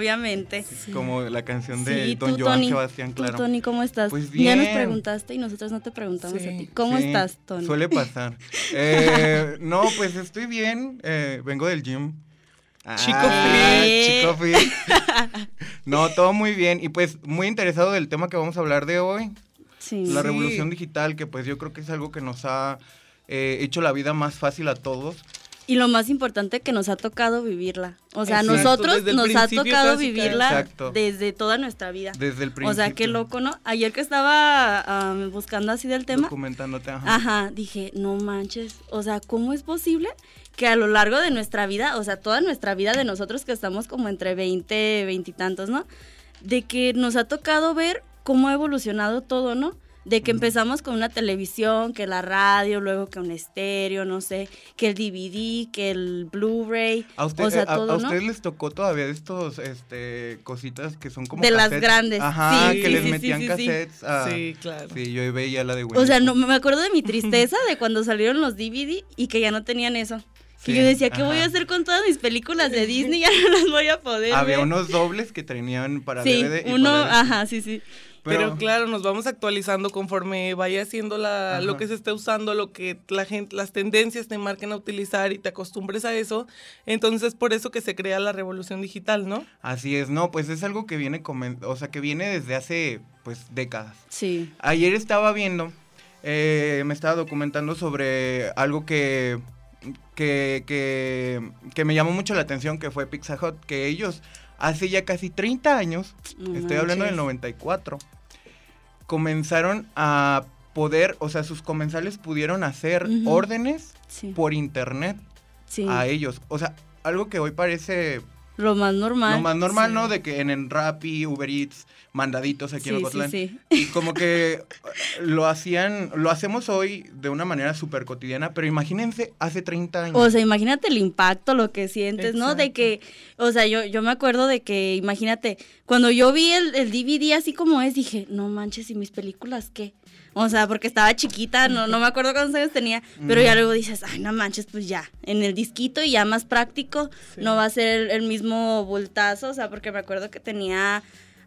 obviamente. Como la canción de Sí, Don tú, Joan Tony, Sebastián, tú, claro. Tony, ¿cómo estás? Pues Ya nos preguntaste y nosotros no te preguntamos Sí. a ti. ¿Cómo Sí, estás, Tony? Suele pasar. Eh, no, pues estoy bien. eh, vengo del gym. Chico Ah, fit. Chico fit. No, todo muy bien. Y pues muy interesado del tema que vamos a hablar de hoy. Sí. La Sí. revolución digital, que pues yo creo que es algo que nos ha eh, hecho la vida más fácil a todos. Y lo más importante que nos ha tocado vivirla. O sea, a Exacto, nosotros nos ha tocado vivirla Exacto. desde toda nuestra vida. Desde el principio. O sea, qué loco, ¿no? Ayer que estaba ah, buscando así del tema, Documentándote, ajá. Ajá, dije, no manches, o sea, ¿cómo es posible que a lo largo de nuestra vida, o sea, toda nuestra vida de nosotros que estamos como entre 20, 20 y tantos, ¿no? De que nos ha tocado ver cómo ha evolucionado todo, ¿no? De que empezamos con una televisión, que la radio, luego que un estéreo, no sé, que el DVD, que el Blu-ray, o sea, eh, a- todo, a ¿no? ustedes les tocó todavía de estos este, cositas que son como De las grandes, Ajá, sí, que sí, les sí, metían sí, sí. cassettes. a- Sí, claro. Sí, yo veía la de O sea, Winnie no, me acuerdo de mi tristeza de cuando salieron los DVD y que ya no tenían eso. Que Sí, yo decía, ¿qué voy a hacer con todas mis películas de Disney? Ya no las voy a poder Había ver. unos dobles que tenían para Sí, DVD y uno, para ajá, sí, sí. Pero, claro, nos vamos actualizando conforme vaya haciendo la, Ajá. lo que se esté usando, lo que la gente, las tendencias te marquen a utilizar y te acostumbres a eso. Entonces, por eso que se crea la revolución digital, ¿no? Así es, no, pues es algo que viene, o sea, que viene desde hace, pues, décadas. Sí. Ayer estaba viendo, eh, me estaba documentando sobre algo que, que, que, que me llamó mucho la atención, que fue Pizza Hut, que ellos hace ya casi 30 años, No estoy hablando del manches. 94, comenzaron a poder, o sea, sus comensales pudieron hacer órdenes Sí. por internet sí. a ellos. O sea, algo que hoy parece Lo más normal. lo más normal, Sí. ¿no? De que en, en Rappi, Uber Eats, mandaditos aquí en Sí, Ocotlán. sí. Y como que eh, lo hacían, lo hacemos hoy de una manera súper cotidiana, pero imagínense hace 30 años. O sea, imagínate el impacto, lo que sientes, ¿no? De que, o sea, yo, yo me acuerdo de que, imagínate, cuando yo vi el, el DVD así como es, dije, no manches, ¿y mis películas qué? O sea, porque estaba chiquita, no, no me acuerdo cuántos años tenía, pero ya luego dices, ay, no manches, pues ya, en el disquito y ya más práctico, Sí. no va a ser el, el mismo voltazo, o sea, porque me acuerdo que tenía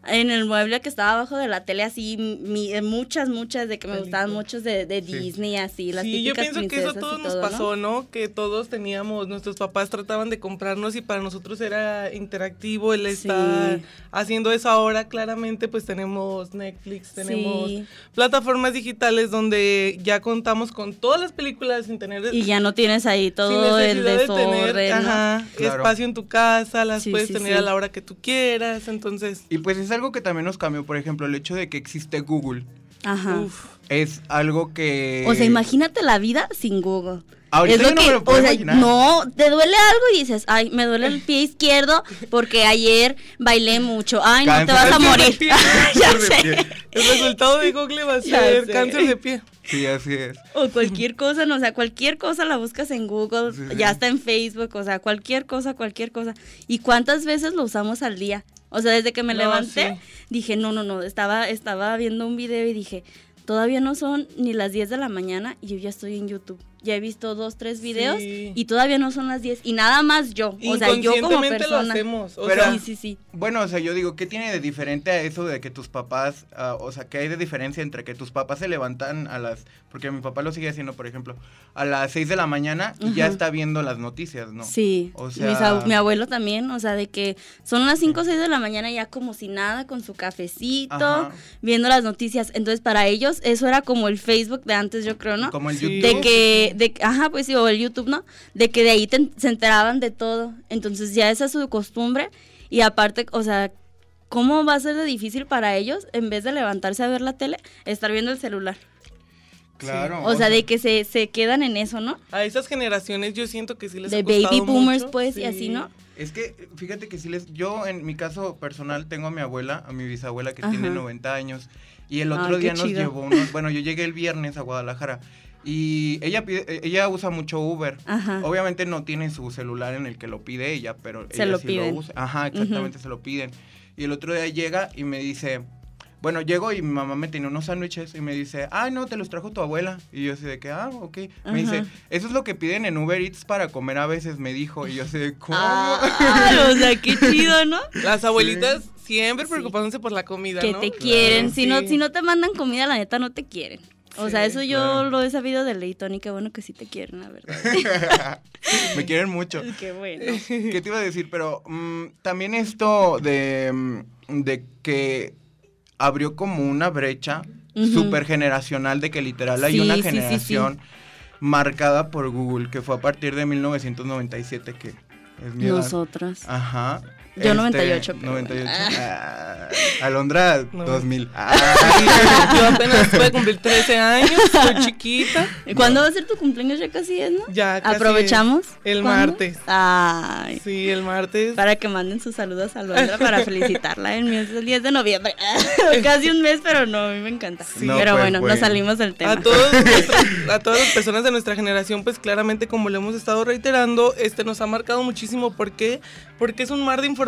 en el mueble que estaba abajo de la tele así mi- muchas, muchas de que me gustaban muchos de, de Sí. Disney, así, las sí, yo típicas pienso que eso a todos nos todo, ¿no? pasó, ¿no? Que todos teníamos, nuestros papás trataban de comprarnos y para nosotros era interactivo el Sí. estar haciendo eso ahora. Claramente, pues tenemos Netflix, tenemos Sí. plataformas digitales donde ya contamos con todas las películas sin tener Y ya no tienes ahí sin todo el de tener ¿no? ajá, Claro. espacio en tu casa, las Sí, puedes sí, tener sí. a la hora que tú quieras, entonces, Y pues es algo que también nos cambió, por ejemplo, el hecho de que existe Google. Ajá. uf, Es algo que... O sea, imagínate la vida sin Google. Ahorita es lo yo no que, me lo puedo o sea, imaginar. no, te duele algo y dices, ay, me duele el pie izquierdo porque ayer bailé mucho. Ay, no te vas a morir. ya sé. el resultado de Google va a ser cáncer de pie. Sí, así es. O cualquier cosa, no, o sea, cualquier cosa la buscas en Google, Sí, sí. ya está en Facebook, o sea, cualquier cosa, cualquier cosa. ¿Y cuántas veces lo usamos al día? O sea, desde que me No, levanté, sí. dije, no, no, no, estaba, estaba viendo un video y dije, todavía no son ni las 10 de la mañana y yo ya estoy en YouTube. Ya he visto dos, tres videos Sí. y todavía no son las 10 y nada más yo, o sea, yo como persona. lo hacemos. O Pero- sea, sí, sí, sí. Bueno, o sea, yo digo, ¿qué tiene de diferente a eso de que tus papás, ah, o sea, qué hay de diferencia entre que tus papás se levantan a las, porque mi papá lo sigue haciendo, por ejemplo, a las 6 de la mañana y ya está viendo las noticias, ¿no? Sí, O Mis sea- mi abuelo también, o sea, de que son las 5 o 6 de la mañana ya como si nada, con su cafecito, Ajá. viendo las noticias. Entonces, para ellos eso era como el Facebook de antes, yo creo, ¿no? Como el Sí. YouTube. De que, de, ajá, pues sí, o el YouTube, ¿no? De que de ahí te- se enteraban de todo. Entonces ya esa es su costumbre. Y aparte, o sea, ¿cómo va a ser de difícil para ellos, en vez de levantarse a ver la tele, estar viendo el celular? Claro. O sea, de que se, se quedan en eso, ¿no? a esas generaciones yo siento que sí les De ha baby boomers, mucho. pues, y Sí. así, ¿no? Es que, fíjate que sí les, yo en mi caso personal tengo a mi abuela, a mi bisabuela que Ajá. tiene 90 años, y el otro Ay, día nos chido. llevó unos, bueno, yo llegué el viernes a Guadalajara, y ella pide, eh, ella usa mucho Uber. Ajá. Obviamente no tiene su celular en el que lo pide ella, pero Se ella lo sí piden. lo usa. Ajá, exactamente, se lo piden. Y el otro día llega y me dice, Bueno, llego y mi mamá me tiene unos sándwiches y me dice, ay, no, te los trajo tu abuela. Y yo así de que, ah, ok. Me dice, eso es lo que piden en Uber Eats para comer a veces, me dijo. Y yo así de, ¿cómo? Ah, o sea, qué chido, ¿no? Las abuelitas siempre preocupándose por la comida, Que ¿no? te quieren. Si, no, si no te mandan comida, la neta no te quieren. O sea, eso yo claro. lo he sabido de ley, Tony. Qué bueno que sí te quieren, la verdad. me quieren mucho. Qué bueno. ¿Qué te iba a decir? Pero mm, también esto de, mm, de que abrió como una brecha Ujú. súper generacional de que literal hay una sí, generación marcada por Google, que fue a partir de 1997, que es mi edad. Nosotras. Ajá. Yo 98, pero 98. bueno. Ah, Alondra, No. 2000. Yo apenas voy a cumplir 13 años, soy chiquita. ¿Y ¿Cuándo va a ser tu cumpleaños? Ya casi es, ¿no? Ya casi ¿Aprovechamos? es. El ¿Cuándo? martes. Ay. Sí, el martes. Para que manden sus saludos a Londra para felicitarla el, mes, el 10 de noviembre. Casi un mes, pero no, a mí me encanta. Sí. No, pero pues, bueno, bueno. nos salimos del tema. A, todos nuestros- a todas las personas de nuestra generación, pues claramente como lo hemos estado reiterando, este nos ha marcado muchísimo. ¿Por qué? Porque es un mar de información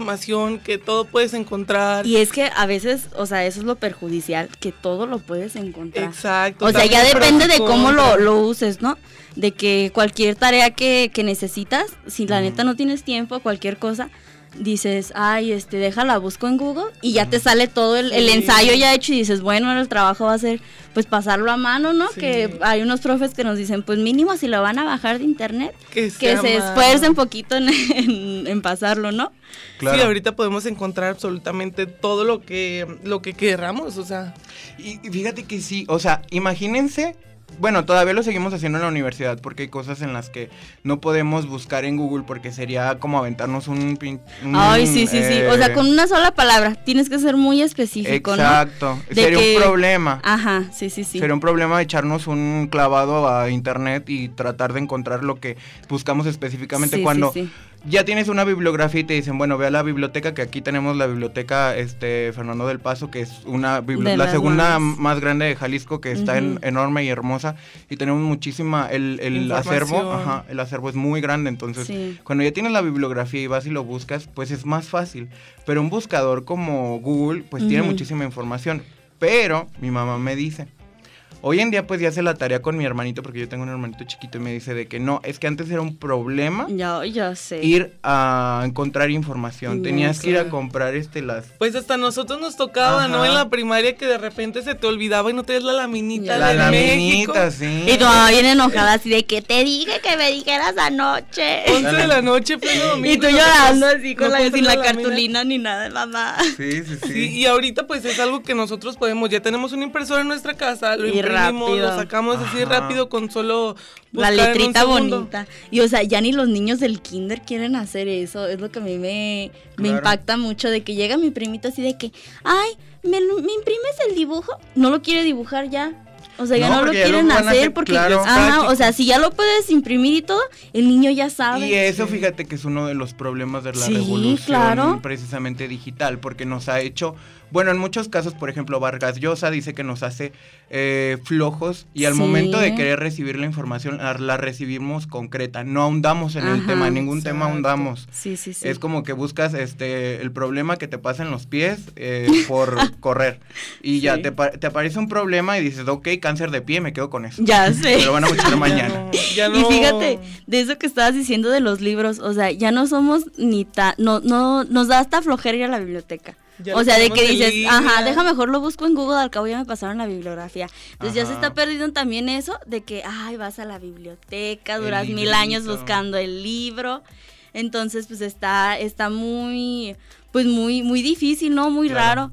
que todo puedes encontrar. Y es que a veces, o sea, eso es lo perjudicial, que todo lo puedes encontrar. Exacto. O sea, ya depende de cómo lo, lo uses, ¿no? De que cualquier tarea que, que necesitas, si la neta no tienes tiempo, cualquier cosa, dices, ay, este, déjala, busco en Google y ya te sale todo el, el Sí. ensayo ya hecho y dices, bueno, ahora el trabajo va a ser, pues, pasarlo a mano, ¿no? Sí. Que hay unos profes que nos dicen, pues, mínimo si lo van a bajar de internet, que, que se esfuercen poquito en, en- en pasarlo, ¿no? Claro. Sí, ahorita podemos encontrar absolutamente todo lo que lo que queramos, o sea, Y y fíjate que sí, o sea, imagínense, bueno, todavía lo seguimos haciendo en la universidad porque hay cosas en las que no podemos buscar en Google porque sería como aventarnos un... pin- un, Ay, sí, sí, sí. O sea, eh, con una sola palabra, tienes que ser muy específico, Exacto, sería que- un problema. Ajá, sí, sí, sí. Sería un problema echarnos un clavado a internet y tratar de encontrar lo que buscamos específicamente Sí, sí, cuando sí. Ya tienes una bibliografía y te dicen, bueno, ve a la biblioteca, que aquí tenemos la biblioteca este Fernando del Paso, que es una la segunda más- más grande de Jalisco, que está en- enorme y hermosa, y tenemos muchísima, el, el acervo, ajá, el acervo es muy grande, entonces Sí. cuando ya tienes la bibliografía y vas y lo buscas, pues es más fácil. Pero un buscador como Google, pues tiene muchísima información. Pero mi mamá me dice, hoy en día pues ya hace la tarea con mi hermanito, porque yo tengo un hermanito chiquito y me dice de que no, es que antes era un problema Ya, ya sé. ir a encontrar información. No, Tenías que ir a comprar este las... pues hasta a nosotros nos tocaba, ¿no? En la primaria que de repente se te olvidaba y no tenías la laminita. La de México. laminita, sí. Y mamá viene enojada así de que te dije que me dijeras anoche. 11 de la noche, pleno domingo. Y tú llorando así con no la, sin la, cartulina ni nada, mamá. Sí, sí, sí. Sí, y ahorita pues es algo que nosotros podemos, ya tenemos una impresora en nuestra casa, lo Y imprimimos, rápido. lo sacamos así rápido con solo La letrita bonita. Y o sea, ya ni los niños del kinder quieren hacer eso. Es lo que a mí me, me Claro. impacta mucho de que llega mi primito así de que, ay, ¿me, imprimes el dibujo? No lo quiere dibujar ya. O sea, ya No, no, lo quieren hacer hacer, porque, claro. ajá, o sea, si ya lo puedes imprimir y todo, el niño ya sabe. Y eso, fíjate que es uno de los problemas de la Sí, revolución claro. precisamente digital, porque nos ha hecho, bueno, en muchos casos, por ejemplo, Vargas Llosa dice que nos hace eh, flojos y al Sí. momento de querer recibir la información, la, la recibimos concreta, no ahondamos en el tema, en ningún tema ahondamos. Sí, sí, sí. Es como que buscas este el problema que te pasa en los pies eh, por correr. Y ya te, pa- te aparece un problema y dices, ok, cáncer de pie, me quedo con eso. Ya sé. Me lo van a buscar Ya mañana. no- ya Y fíjate, de eso que estabas diciendo de los libros, o sea, ya no somos ni tan, no, no, nos da hasta flojera ir a la biblioteca. Ya o sea, de que dices, línea. ajá, deja mejor lo busco en Google, al cabo ya me pasaron la bibliografía. Entonces ya se está perdiendo también eso de que, ay, vas a la biblioteca, El duras mil años buscando el libro. Entonces, pues está, está muy, pues muy, muy difícil, ¿no? Muy Claro. raro.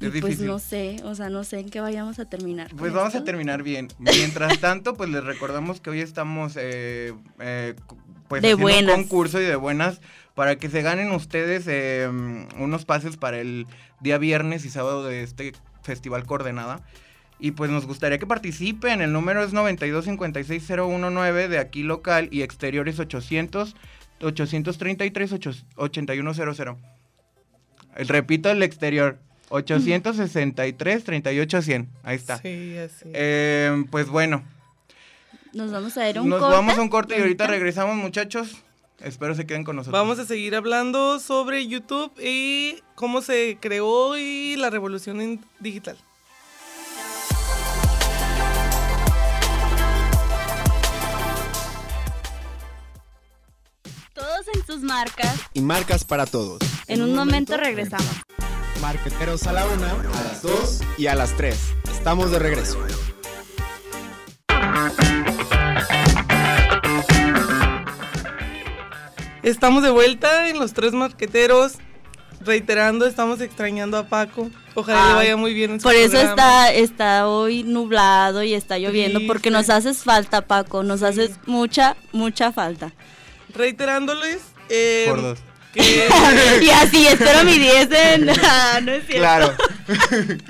Y pues difícil. no sé, o sea, no sé en qué vayamos a terminar. Pues vamos a terminar bien. Mientras tanto, pues les recordamos que hoy estamos eh, eh, pues De haciendo buenas. un concurso y de buenas para que se ganen ustedes eh, unos pases para el día viernes y sábado de este festival Coordenada. Y pues nos gustaría que participen. El número es 9256019 de aquí local y exteriores 800 833 8- 8100. Eh, Repito el exterior. 863 38100. Ahí está. Sí, así. Eh, pues bueno, Nos vamos a ir a un nos corte. vamos a un corte y ahorita regresamos, muchachos. Espero se queden con nosotros. Vamos a seguir hablando sobre YouTube y cómo se creó y la revolución digital. Todos en sus marcas. y marcas para todos. En un momento regresamos. Marqueteros a la una, a las 2 y a las 3. Estamos de regreso. Estamos de vuelta en los tres marqueteros. Reiterando, estamos extrañando a Paco. Ojalá le Ay, vaya muy bien en su Por eso está, está hoy nublado y está lloviendo, porque nos haces falta, Paco. Nos haces mucha, mucha falta. Reiterándoles. eh, Por dos. que y así, espero mi 10 en... Ah, no es cierto. Claro.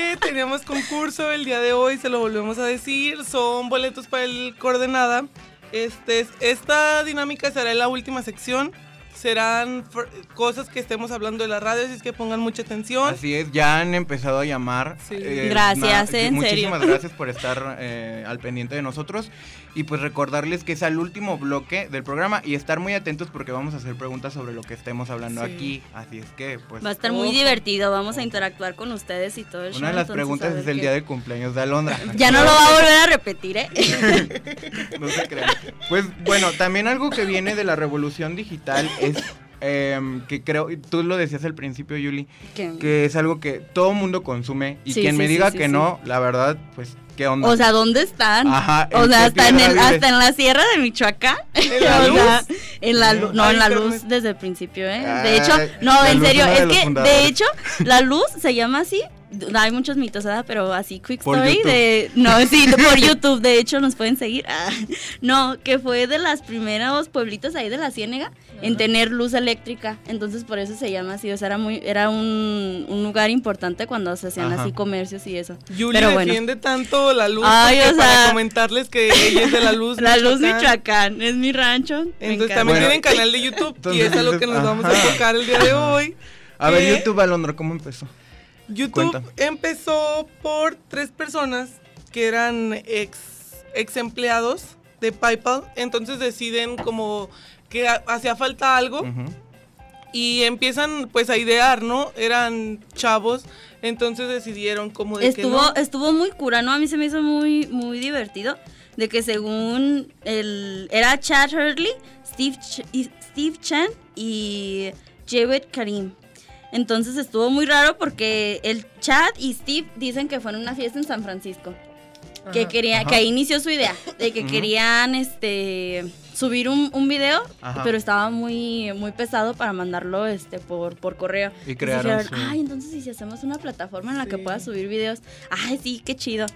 Eh, teníamos concurso el día de hoy, se lo volvemos a decir. Son boletos para el Coordenada. Este, es- esta dinámica será en la última sección. Serán fr- cosas que estemos hablando de la radio, así es que pongan mucha atención. Así es, ya han empezado a llamar. Sí. Gracias, en Muchísimas serio. gracias por estar eh, al pendiente de nosotros. Y pues recordarles que es el último bloque del programa y estar muy atentos porque vamos a hacer preguntas sobre lo que estemos hablando Sí. aquí. Así es que, pues. Va a estar muy divertido, vamos a interactuar con ustedes y todo el show. Una de las preguntas es el qué- día de cumpleaños de Alondra. Ya no lo va a volver a repetir, ¿eh? no se crean. Pues bueno, también algo que viene de la revolución digital es em, que creo, tú lo decías al principio, Yuli, Que- que es algo que todo mundo consume y Sí, quien sí, me diga sí, que no, la verdad, pues, ¿qué onda? O sea, ¿dónde están? Ajá, O ¿en sea, hasta en, el, hasta en la sierra de Michoacán. ¿En la O sea, luz? en la luz. No, Ay, en la luz desde el principio, ¿eh? De hecho, no, en luz serio, de es que, de hecho, la luz se llama así. Hay muchos mitos, ¿verdad? Pero así, quick Por story YouTube. de... No, sí, por YouTube, de hecho, nos pueden seguir. Ah, no, que fue de los primeros pueblitos ahí de la Ciénega en tener luz eléctrica. Entonces, por eso se llama así. O sea, era, muy, era un, un lugar importante cuando se hacían Ajá. así comercios y eso. Yuli Pero bueno. defiende tanto la luz Ay, o para sea- comentarles que ella es de la luz. La luz Michoacán. Es mi rancho. Entonces también Bueno. tienen canal de YouTube y es a lo que nos vamos a tocar el día de hoy. A ver, YouTube, Alondra, ¿cómo empezó? YouTube Cuenta. empezó por tres personas que eran ex, ex empleados de PayPal. Entonces deciden como que ha- hacía falta algo y empiezan pues a idear, ¿no? Eran chavos, entonces decidieron como de que Estuvo, no. estuvo muy cura, ¿no? A mí se me hizo muy, muy divertido. De que según el. Era Chad Hurley, Steve, Ch- Steve Chan y Javed Karim. Entonces estuvo muy raro porque el Chad y Steve dicen que fueron a una fiesta en San Francisco. Que Ajá. quería, Ajá. que ahí inició su idea. De que querían este subir un, un video, Ajá. pero estaba muy, muy pesado para mandarlo este por, por correo. Y Entonces crearon dijeron, ay, entonces ¿y si hacemos una plataforma en la que Sí. puedas subir videos, ay, sí, qué chido.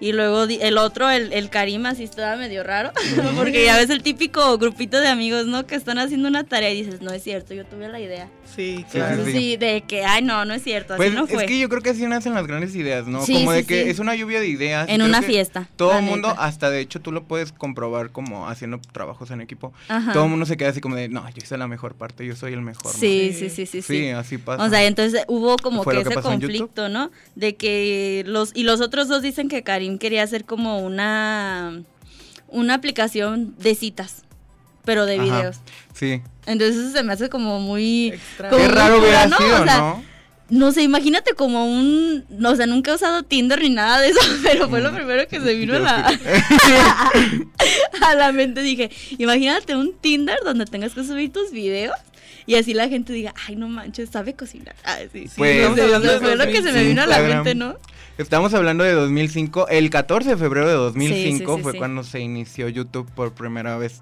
Y luego el otro, el, el Karim, así estaba medio raro, porque ya ves el típico grupito de amigos, ¿no? Que están haciendo una tarea y dices, no es cierto, yo tuve la idea. Sí, Sí, claro. Entonces, sí. sí, de que, ay, no, no es cierto, así Pues no fue. es que yo creo que así nacen las grandes ideas, ¿no? Sí, como sí, de que sí. es una lluvia de ideas. en una fiesta. Todo el mundo, neta. hasta de hecho tú lo puedes comprobar como haciendo trabajos en equipo. Ajá. Todo el mundo se queda así como de, no, yo hice la mejor parte, yo soy el mejor. ¿no?". Sí, Sí. sí, sí, sí, sí. Sí, así pasa. O sea, entonces hubo como ¿Fue que que ese conflicto, ¿no? De que los y los otros dos dicen que Karim quería hacer como una una aplicación de citas, pero de Ajá. videos. Sí. Entonces eso se me hace como muy Extraño. como Qué muy raro hubiera ¿no? sido, O sea, ¿no? No sé, imagínate como un, no, o sea, nunca he usado Tinder ni nada de eso, pero fue lo Mm. primero que se vino a la, a la mente. Dije, imagínate un Tinder donde tengas que subir tus videos y así la gente diga, ay, no manches, sabe cocinar. Ah, sí, sí. Pues, no sé, fue lo que se me vino a la mente, ¿no? Estamos hablando de 2005. El 14 de febrero de 2005 Sí, sí, sí, fue cuando se inició YouTube por primera vez.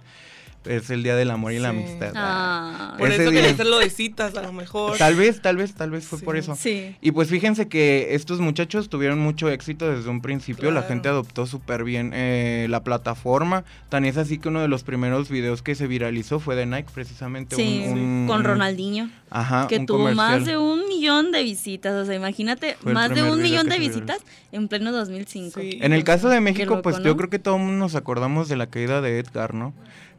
Es el Día del Amor y la. Amistad. Ah, Por Ese eso quería hacerlo de citas, a lo mejor. Tal vez, tal vez, tal vez fue Sí. por eso. sí. Y pues fíjense que estos muchachos tuvieron mucho éxito desde un principio, la gente adoptó súper bien eh, la plataforma, tan es así que uno de los primeros videos que se viralizó fue de Nike, precisamente. Sí, un, un- con un- Ronaldinho, Ajá, que un tuvo más de un millón de visitas. O sea, imagínate, Fue más de un millón de visitas en pleno 2005. Sí. En el caso de México, loco, pues ¿no? yo creo que todos nos acordamos de la caída de Edgar, ¿no?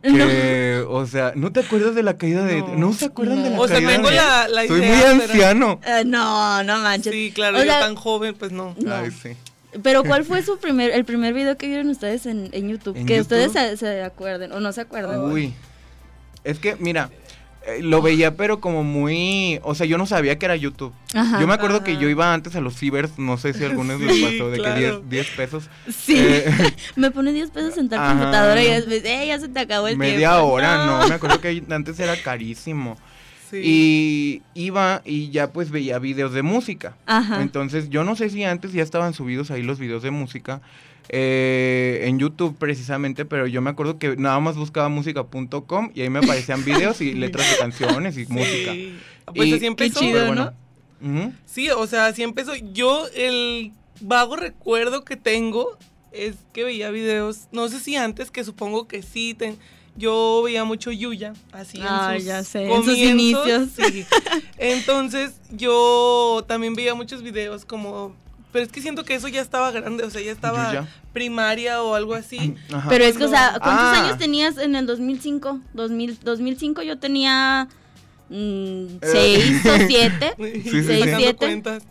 Que, o sea, ¿no te acuerdas de la caída de? ¿No se acuerdan de la O sea, caída tengo de la, la Soy idea. muy pero- anciano. Eh, no, no manches. Sí, claro, O yo sea, tan joven, pues no. no. Ay, sí. Pero ¿cuál fue su primer, el primer video que vieron ustedes en, en YouTube? ¿En que ustedes se, se acuerden o no se acuerdan. Uy. Es que, mira, eh, lo veía, pero como muy. O sea, yo no sabía que era YouTube. Ajá. Yo me acuerdo que Ajá. yo iba antes a los cibers, no sé si a algunos les pasó, de claro. que 10, 10 pesos. Sí. Eh, Me pone 10 pesos en tal Ajá. computadora y después, eh, ya se te acabó el media tiempo. hora, no. Me acuerdo que antes era carísimo. Sí. Y iba y ya pues veía videos de música. Ajá. Entonces, yo no sé si antes ya estaban subidos ahí los videos de música eh, en YouTube precisamente, pero yo me acuerdo que nada más buscaba música.com y ahí me aparecían videos y letras de canciones y Sí. música. Pues Y- así empezó. Sí, o sea, así empezó. Yo el vago recuerdo que tengo es que veía videos, no sé si antes, que supongo que sí, ten- yo veía mucho Yuya, así en Ay, sus ya sé, en sus comienzos, inicios. sí. Entonces yo también veía muchos videos como, pero es que siento que eso ya estaba grande, o sea, ya estaba primaria o algo así. Ajá. Pero es que, o sea. ¿cuántos Ah. años tenías en el 2005? 2000, 2005 yo tenía Eh. 6 o 7. sí, seis, sí. Sacando siete. cuentas.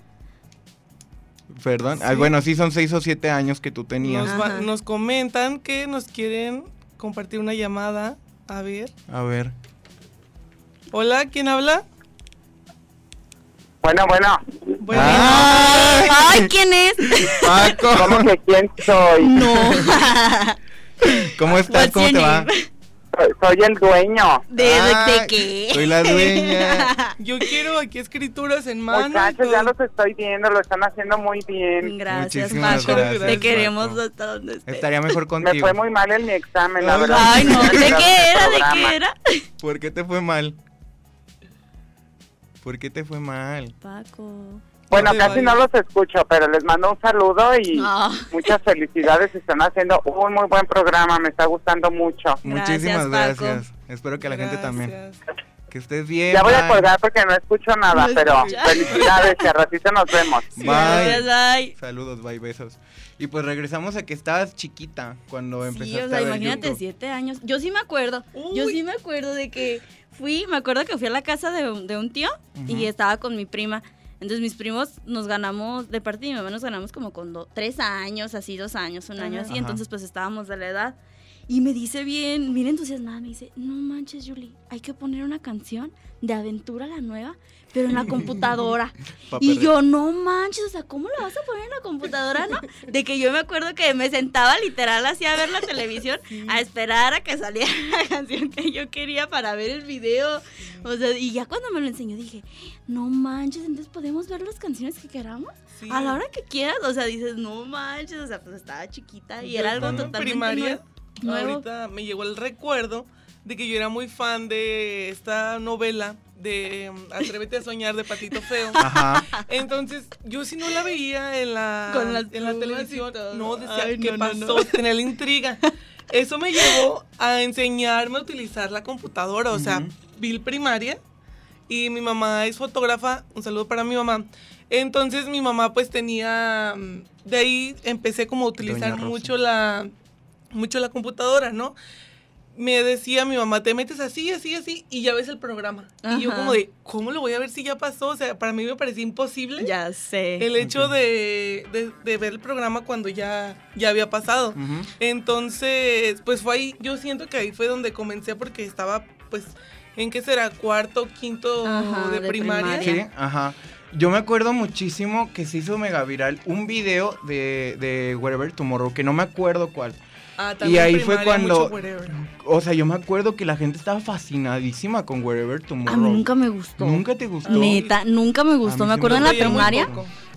Perdón. Ah, bueno, sí, son seis o siete años que tú tenías. Nos, va- Ajá. nos comentan que nos quieren compartir una llamada. A ver. A ver. Hola, ¿quién habla? Bueno, bueno, Bueno, ¡Ay! Ay, ¿quién es? Paco, ¿cómo que quién soy? No. ¿cómo estás? ¿Cómo te va? Soy, el dueño. ¿De, Ay, qué? Soy la dueña. yo quiero aquí escrituras en mano. Muchachos, ya los estoy viendo, lo están haciendo muy bien. Gracias, Muchísimas Paco. gracias, Te queremos Paco. hasta donde estés. Estaría mejor Me contigo. fue muy mal en mi examen, la verdad. Ay, no. ¿De qué era? ¿De qué era? ¿Por qué te fue mal? ¿Por qué te fue mal? Paco. Bueno, casi no los escucho, pero les mando un saludo y Ah. muchas felicidades. Están haciendo un muy buen programa, me está gustando mucho. Muchísimas Gracias. Espero que la gente también. Que estés bien. Ya voy a bye. colgar porque no escucho nada, No pero escucha. felicidades y a ratito nos vemos. Bye. Gracias, bye. Saludos, bye, besos. Y pues regresamos a que estabas chiquita cuando empezaste Sí, o sea, a ver imagínate, YouTube. siete años. Yo sí me acuerdo. Yo sí me acuerdo de que fui, me acuerdo que fui a la casa de, un- de un tío y estaba con mi prima. Entonces mis primos nos ganamos, de parte de mi mamá nos ganamos como con do- tres años, así dos años, un año Ajá. así. Entonces pues estábamos de la edad. Y me dice bien, bien entusiasmada, me dice, no manches, Julie, hay que poner una canción de Aventura la Nueva, pero en la computadora. Y yo, no manches, o sea, ¿cómo la vas a poner en la computadora, no? De que yo me acuerdo que me sentaba literal así a ver la televisión, a esperar a que saliera la canción que yo quería para ver el video. O sea, y ya cuando me lo enseñó dije, no manches, entonces podemos ver las canciones que queramos Sí. a la hora que quieras. O sea, dices, no manches, o sea, pues estaba chiquita y Yo era algo totalmente primaria, nuevo. Ahorita me llegó el recuerdo de que yo era muy fan de esta novela de um, Atrévete a soñar de Patito Feo. Ajá. Entonces, yo si no la veía en la, Con las en la televisión, no decía Ay, qué no, pasó, no. tenía la intriga. Eso me llevó a enseñarme a utilizar la computadora, o sea, Ujú. Bill primaria y mi mamá es fotógrafa, un saludo para mi mamá. Entonces mi mamá pues tenía, mm, de ahí empecé como a utilizar mucho la, mucho la computadora, ¿no? Me decía mi mamá, te metes así, así, así, y ya ves el programa. Y yo como de, ¿cómo lo voy a ver si ya pasó? O sea, para mí me parecía imposible Ya sé. el hecho de, de- de ver el programa cuando ya, ya había pasado. Entonces, pues fue ahí, yo siento que ahí fue donde comencé porque estaba, pues, ¿en qué será? Cuarto, quinto Ajá, de, de primaria. primaria. Sí, ajá. Yo me acuerdo muchísimo que se hizo mega viral un video de, de Wherever Tomorrow, que no me acuerdo cuál. Ah, Y ahí fue cuando- wherever. O sea, yo me acuerdo que la gente estaba fascinadísima con Wherever Tomorrow. A mí nunca me gustó. ¿Nunca te gustó? Neta, nunca me gustó. Me sí acuerdo en la primaria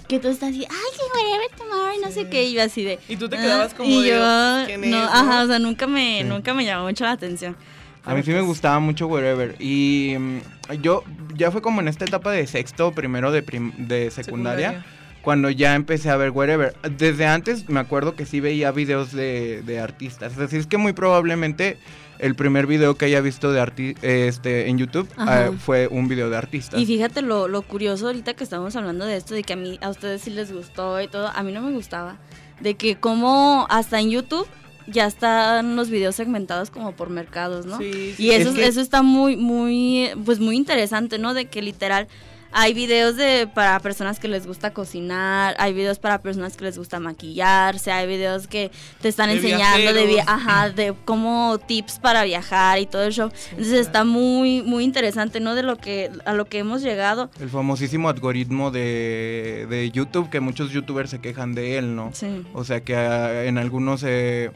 que tú estás así, ay, que whatever tomorrow, y no sé qué, y yo así de. Y tú te "Ah", quedabas como y de, yo, ¿quién no, es, no? ajá, o sea, nunca me, Sí. nunca me llamó mucho la atención. A mí sí me pues, gustaba mucho Wherever. Y mm, yo ya fue como en esta etapa de sexto, primero de, prim- de secundaria, cuando ya empecé a ver Wherever. Desde antes me acuerdo que sí veía videos de, de artistas. Es decir, es que muy probablemente el primer video que haya visto de arti este en YouTube eh, fue un video de artistas. Y fíjate lo, lo curioso ahorita que estamos hablando de esto, de que a mí, a ustedes sí les gustó y todo, a mí no me gustaba. De que como hasta en YouTube ya están los videos segmentados como por mercados, ¿no? Sí, sí. Y eso, Es que- eso está muy, muy, pues muy interesante, ¿no? De que literal Hay videos de para personas que les gusta cocinar, hay videos para personas que les gusta maquillarse, hay videos que te están De enseñando de, via- ajá, de cómo tips para viajar y todo eso. Entonces está muy muy interesante, ¿no? De lo que a lo que hemos llegado. El famosísimo algoritmo de, de YouTube, que muchos youtubers se quejan de él, ¿no? Sí. O sea que ah, en algunos... Eh,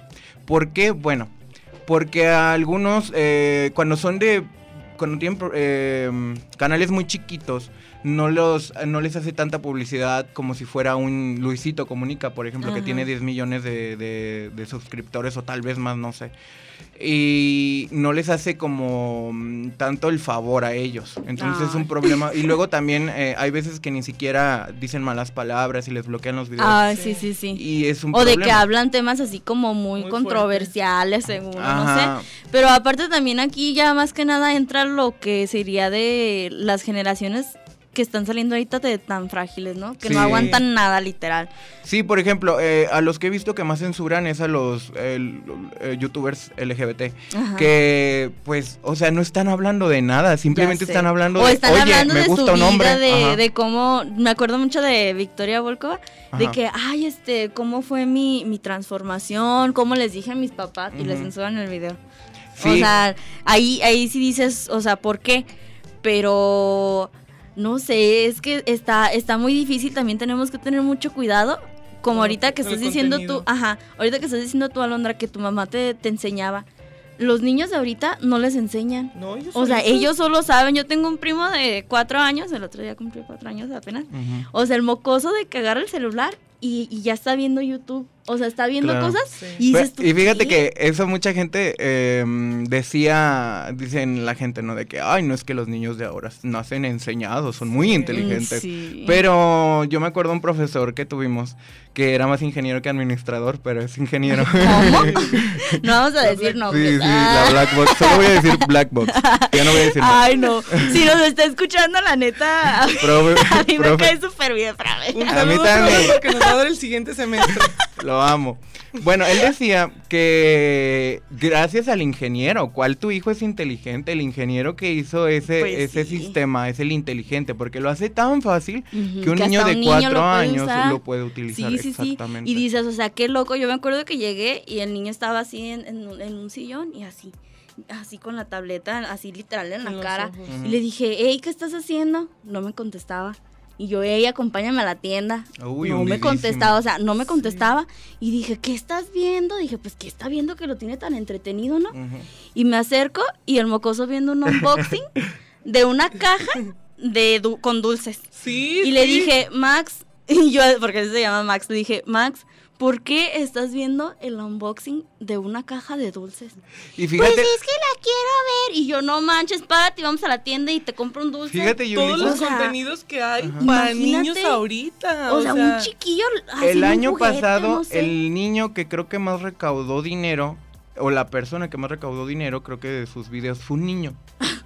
¿Por qué? Bueno, porque a algunos, eh, cuando son de... Cuando tienen pro- eh, canales muy chiquitos, no, los, no les hace tanta publicidad como si fuera un Luisito Comunica, por ejemplo, que tiene 10 millones de, de- de suscriptores o tal vez más, no sé. Y no les hace como mm, tanto el favor a ellos. Entonces es un problema. Y luego también eh, hay veces que ni siquiera dicen malas palabras y les bloquean los videos. Ay, sí, sí, sí. Y es un O de que hablan temas así como muy, Muy controversiales, según, no sé. Pero aparte también aquí ya más que nada entra lo que sería de las generaciones que están saliendo ahorita de tan frágiles, ¿no? Que Sí. no aguantan nada, literal. Sí, por ejemplo, eh, a los que he visto que más censuran es a los eh, youtubers LGBT. Ajá. Que, pues, o sea, no están hablando de nada, simplemente están hablando o de, están oye, hablando me de gusta su un vida, hombre. de, Ajá. de cómo, me acuerdo mucho de Victoria Volkova, de que, ay, este, cómo fue mi, mi transformación, cómo les dije a mis papás, y les censuran el video. O Sí. sea, ahí, ahí sí dices, o sea, ¿por qué? Pero no sé, es que está, está muy difícil, también tenemos que tener mucho cuidado. Como ahorita que estás diciendo tú, ajá, ahorita que estás diciendo tú, Alondra, que tu mamá te, te enseñaba. Los niños de ahorita no les enseñan. No, ellos O sea, ellos solo saben. Yo tengo un primo de cuatro años, el otro día cumplió cuatro años apenas. Ujú. O sea, el mocoso de que agarra el celular y, y ya está viendo YouTube. O sea, está viendo Claro. cosas Sí. y dices tú, Y fíjate ¿qué? que eso mucha gente eh, decía, dicen la gente, ¿no? De que, ay, no es que los niños de ahora nacen enseñados, son muy Sí. inteligentes. Sí. Pero yo me acuerdo un profesor que tuvimos que era más ingeniero que administrador, pero es ingeniero. ¿Cómo? no vamos a decir Sí, nombres. sí, Ah. la Black Box. Solo voy a decir Black Box. Ya no voy a decir. Ay, no. Si nos está escuchando, la neta, a mí, Profe- a mí me profe, cae súper bien, Frabe. Un A mí saludo también. profe, porque nos el siguiente semestre. Lo amo. Bueno, él decía que gracias al ingeniero, ¿cuál tu hijo es inteligente? El ingeniero que hizo ese, Pues ese sí. sistema es el inteligente, porque lo hace tan fácil que un que niño de un niño lo cuatro años usar. lo puede utilizar. Sí, sí, sí. exactamente. Y dices, o sea, qué loco. Yo me acuerdo que llegué y el niño estaba así en, en un- en un sillón y así, así con la tableta, así literal en la los cara. ojos. Y le dije, hey, ¿qué estás haciendo? No me contestaba. Y yo, hey, acompáñame a la tienda. Uy, no me contestaba, o sea, no me contestaba. Y dije, ¿qué estás viendo? Dije, pues, ¿qué está viendo que lo tiene tan entretenido, no? Y me acerco y el mocoso viendo un unboxing de una caja de du- con dulces. Sí, Y le dije, Max, y yo, porque así se llama Max, le dije, Max, ¿por qué estás viendo el unboxing de una caja de dulces? Y fíjate, Pues es que la quiero ver. Y yo, no manches, párate, vamos a la tienda y te compro un dulce. fíjate, Todos Yulisa, los O sea, contenidos que hay Ajá. para Imagínate. niños ahorita. O sea, un chiquillo. el año juguete, pasado, no sé. el niño que creo que más recaudó dinero, o la persona que más recaudó dinero, creo que de sus videos, fue un niño.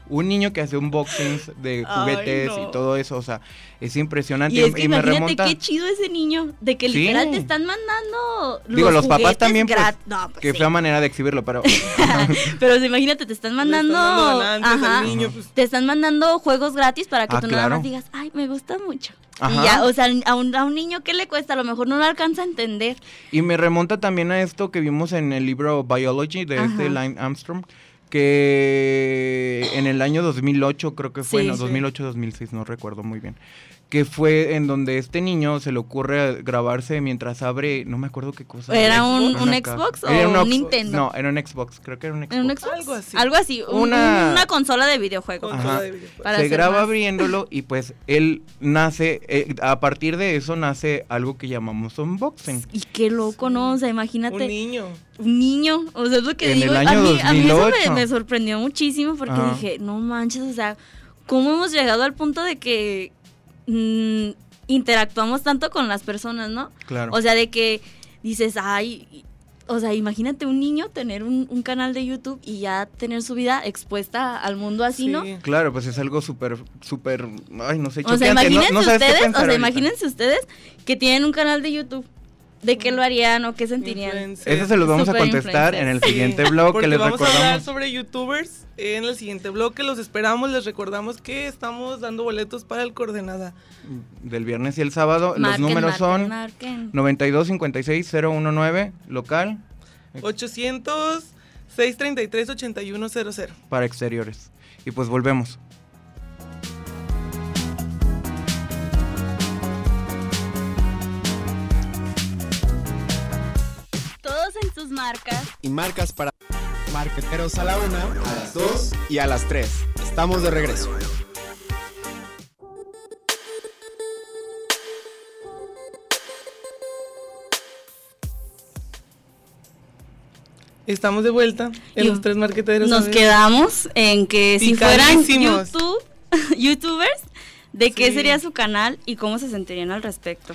Un niño que hace unboxings de Ay, juguetes no. y todo eso, o sea, es impresionante. Y es que me imagínate remonta qué chido ese niño, de que Sí. literal te están mandando Digo, los papás también, pues, no, pues que sí. fea manera de exhibirlo, pero Pero sí, imagínate, te están mandando, están ajá, al niño, pues. te están mandando juegos gratis para que Ah, tú nada claro. más digas, ay, me gusta mucho. Ajá. Y ya, o sea, a un, a un niño, ¿qué le cuesta? A lo mejor no lo alcanza a entender. Y me remonta también a esto que vimos en el libro Biology de este. Lynn Armstrong, que en el año 2008 creo que fue, Sí. no, Sí. 2008-2006, no recuerdo muy bien, que fue en donde este niño se le ocurre grabarse mientras abre, no me acuerdo qué cosa. ¿Era un- un. Xbox o Era un Nintendo? No, era un Xbox, creo que era un Xbox. ¿En un Xbox? Algo así. Algo así, un- Una- una consola de videojuegos. Consola Ajá. de videojuegos. Para se graba más. abriéndolo y pues él nace, eh, a partir de eso nace algo que llamamos unboxing. Y qué loco, ¿no? O sea, imagínate. Un niño. un niño, o sea, es lo que En digo. el a, año mí, a mí eso 2008. me, me sorprendió muchísimo porque Ajá. dije, no manches, o sea, ¿cómo hemos llegado al punto de que mm, interactuamos tanto con las personas, ¿no? Claro. O sea, de que dices, ay, o sea, imagínate un niño tener un, un canal de YouTube y ya tener su vida expuesta al mundo así, ¿no? Sí. Claro, pues es algo súper, súper, ay, no sé, O sea, choqueante. No- imagínense no qué ustedes, o sea, ahorita. imagínense ustedes que tienen un canal de YouTube ¿De qué lo harían o qué sentirían? Influencer. Eso se los vamos a contestar en el siguiente blog que Porque les vamos a hablar recordamos. sobre youtubers en el siguiente blog que los esperamos. Les recordamos que estamos dando boletos para el Coordenada. Del viernes y el sábado. Marquen, los números marquen, son marquen. 92 56 019 local 800 633 8100. para exteriores. Y pues volvemos. Sus marcas. Y marcas para marqueteros a la una, a las dos y a las tres. Estamos de regreso. Estamos de vuelta en Y los tres marqueteros. Nos quedamos en que si fueran. YouTube, YouTubers, ¿de qué Sí. sería su canal y cómo se sentirían al respecto?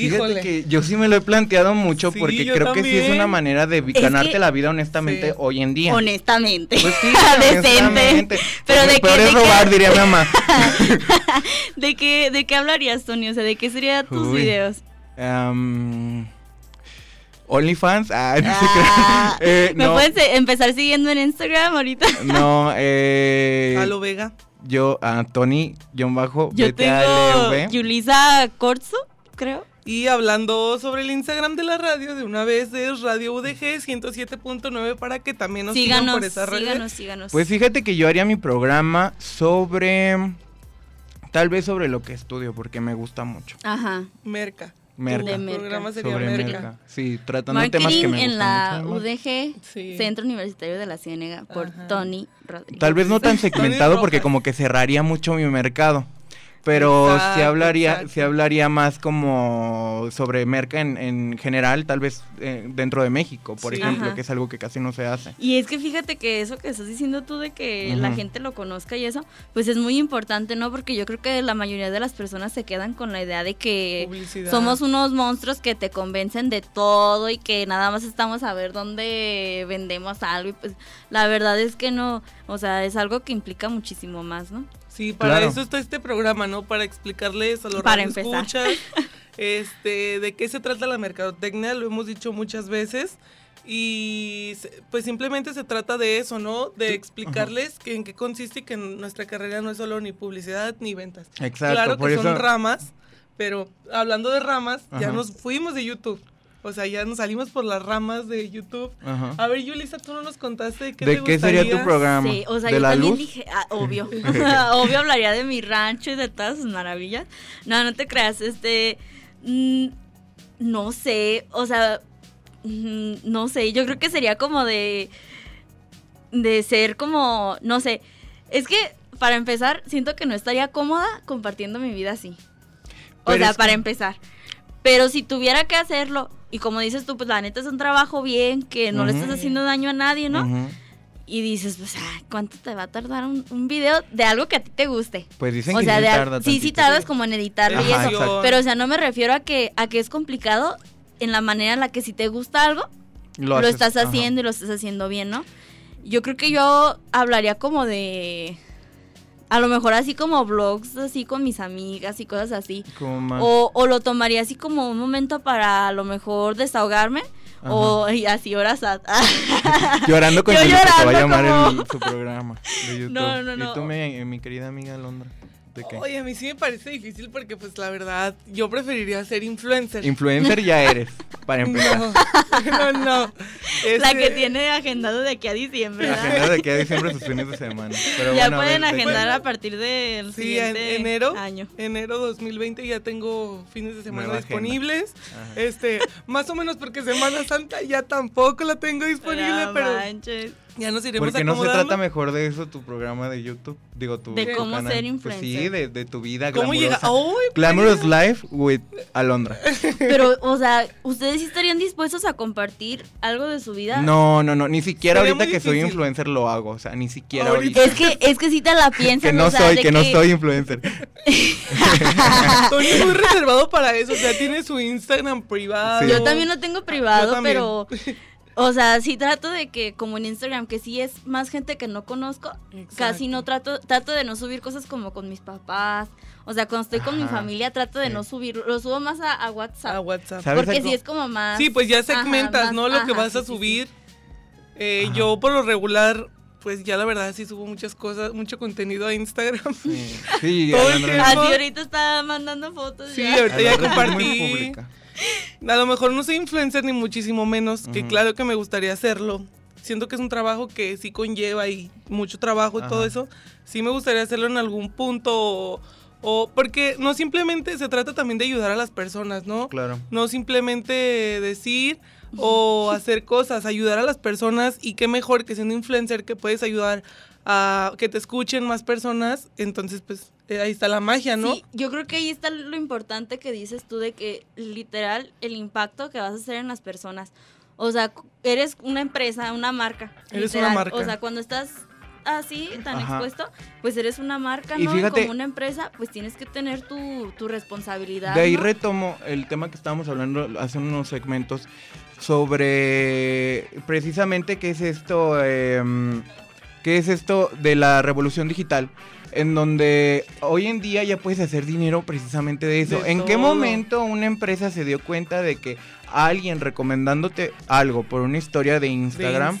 Fíjate Híjole. que yo sí me lo he planteado mucho Sí, porque creo que sí es una manera de Es ganarte que- la vida honestamente Sí. hoy en día. Honestamente. Pues sí, Decente. honestamente. Pero Pues de peor qué, es de robar, qué- diría mi mamá. ¿De qué, ¿De qué hablarías, Tony? O sea, ¿de qué serían tus Uy. videos? Am, OnlyFans. Ah, no sé Ah, qué. Eh, ¿Me no, puedes eh, empezar siguiendo en Instagram ahorita? no, eh, A lo Vega. yo, a Tony, John Bajo, Yo tengo BTALV. Yulisa Corzo, creo. Y hablando sobre el Instagram de la radio, de una vez es Radio UDG 107.9 para que también nos sigan por esa red. síganos, síganos. Pues fíjate que yo haría mi programa sobre. Tal vez sobre lo que estudio, porque me gusta mucho. Ajá. Merca. Merca. De El Merca. programa sería Sobre Merca. Merca. Sí, tratando temas que Marketing me en gustan la mucho. UDG, Sí. Centro Universitario de la Ciénega, por Ajá. Tony Rodríguez. Tal vez no tan segmentado porque como que cerraría mucho mi mercado. Pero sí Exacto, hablaría, exacto. sí hablaría más como sobre merca en, en general, tal vez eh, dentro de México, por Sí. ejemplo, Ajá. que es algo que casi no se hace. Y es que fíjate que eso que estás diciendo tú de que la gente lo conozca y eso, pues es muy importante, ¿no? Porque yo creo que la mayoría de las personas se quedan con la idea de que Publicidad. somos unos monstruos que te convencen de todo y que nada más estamos a ver dónde vendemos algo y pues la verdad es que no, o sea, es algo que implica muchísimo más, ¿no? Sí, para Claro. eso está este programa, ¿no? Para explicarles a los Para escuchas este, de qué se trata la mercadotecnia, lo hemos dicho muchas veces. Y se- pues simplemente se trata de eso, ¿no? De explicarles que en qué consiste y que nuestra carrera no es solo ni publicidad ni ventas. Exacto, claro por que eso- son ramas, pero hablando de ramas, ya nos fuimos de YouTube. O sea, ya nos salimos por las ramas de YouTube. Ajá. A ver, Yulisa, tú no nos contaste de qué ¿De te qué sería tu programa? Sí, o sea, ¿De yo la también luz? dije, ah, obvio, obvio hablaría de mi rancho y de todas sus maravillas. No, no te creas, este, mm, no sé, o sea, mm, no sé, yo creo que sería como de, de ser como, no sé, es que para empezar, siento que no estaría cómoda compartiendo mi vida así. O sea, para que- empezar. Pero si tuviera que hacerlo, y como dices tú, pues la neta es un trabajo bien, que no le estás haciendo daño a nadie, ¿no? Y dices, pues, ay, ¿cuánto te va a tardar un, un video de algo que a ti te guste? Pues dicen o que sea, sí de tarda sí, sí tardas como en editarlo y eso. exacto. Pero, o sea, no me refiero a que, a que es complicado en la manera en la que si te gusta algo, lo, estás ajá. haciendo y lo estás haciendo bien, ¿no? Yo creo que yo hablaría como de... A lo mejor así como vlogs, así con mis amigas y cosas así. O, o lo tomaría así como un momento para a lo mejor desahogarme. O y así horas a... Llorando con Yo Yuli, que va a llorando llamar como- el- su programa de YouTube. No, no, no. Y tú, mi, mi querida amiga Londra, ¿de qué? Oye, a mí sí me parece difícil porque, pues, la verdad, yo preferiría ser influencer. Influencer ya eres, para empezar. No, no, no. La Este, que tiene agendado de aquí a diciembre. ¿verdad? Agenda de aquí a diciembre sus fines de semana. Pero ya bueno, a pueden agendar a partir del Sí, en siguiente enero, año. enero 2020 ya tengo fines de semana Nueva disponibles. Este, más o menos porque Semana Santa ya tampoco la tengo disponible, No pero manches. Ya nos iremos Porque no se trata mejor de eso tu programa de YouTube, digo tu De tu cómo canal. ser Pues influencer. sí, de, de tu vida ¿Cómo llega? ¡Ay, Glamorous Life with Alondra. Pero, o sea, ¿ustedes sí estarían dispuestos a compartir algo de su vida? No, no, no, ni siquiera Sería ahorita que soy influencer lo hago, o sea, ni siquiera Ahorita. ahorita. Es que, es que sí te la piensas, Que no o sea, soy, que, no soy influencer. Tony es muy reservado para eso, o sea, tiene su Instagram privado. Sí. Yo también lo tengo privado, pero O sea, sí trato de que, como en Instagram, que sí es más gente que no conozco, casi no trato, trato de no subir cosas como con mis papás. O sea, cuando estoy con mi familia trato de sí. no subir, lo subo más a, a WhatsApp. A WhatsApp. ¿Sabes porque algo? sí es como más... Sí, pues ya Ajá, segmentas, más- ¿no? Lo que vas a sí, sí, sí. subir. Eh, yo por lo regular, pues ya la verdad sí subo muchas cosas, mucho contenido a Instagram. Sí, sí, Todo el Alejandra, tiempo. Así ahorita está mandando fotos. Sí, ya. ahorita ya compartí. A lo mejor no soy influencer ni muchísimo menos, que claro que me gustaría hacerlo. Siento que es un trabajo que sí conlleva y mucho trabajo y todo eso. Sí me gustaría hacerlo en algún punto o, o- porque no simplemente se trata también de ayudar a las personas, ¿no? Claro. No simplemente decir o hacer cosas, ayudar a las personas y qué mejor que siendo influencer que puedes ayudar a que te escuchen más personas, entonces pues eh, ahí está la magia, ¿no? Sí, yo creo que ahí está lo importante que dices tú de que literal el impacto que vas a hacer en las personas. O sea, eres una empresa, una marca. Eres una marca. O sea, cuando estás así, tan Ajá. expuesto, pues eres una marca, Y ¿no? fíjate- Como una empresa, pues tienes que tener tu, tu responsabilidad. De ahí ¿no? retomo el tema que estábamos hablando hace unos segmentos sobre precisamente qué es esto, em, qué es esto de la revolución digital, en donde hoy en día ya puedes hacer dinero precisamente de eso. De ¿En qué momento una empresa se dio cuenta de que alguien recomendándote algo por una historia de De Instagram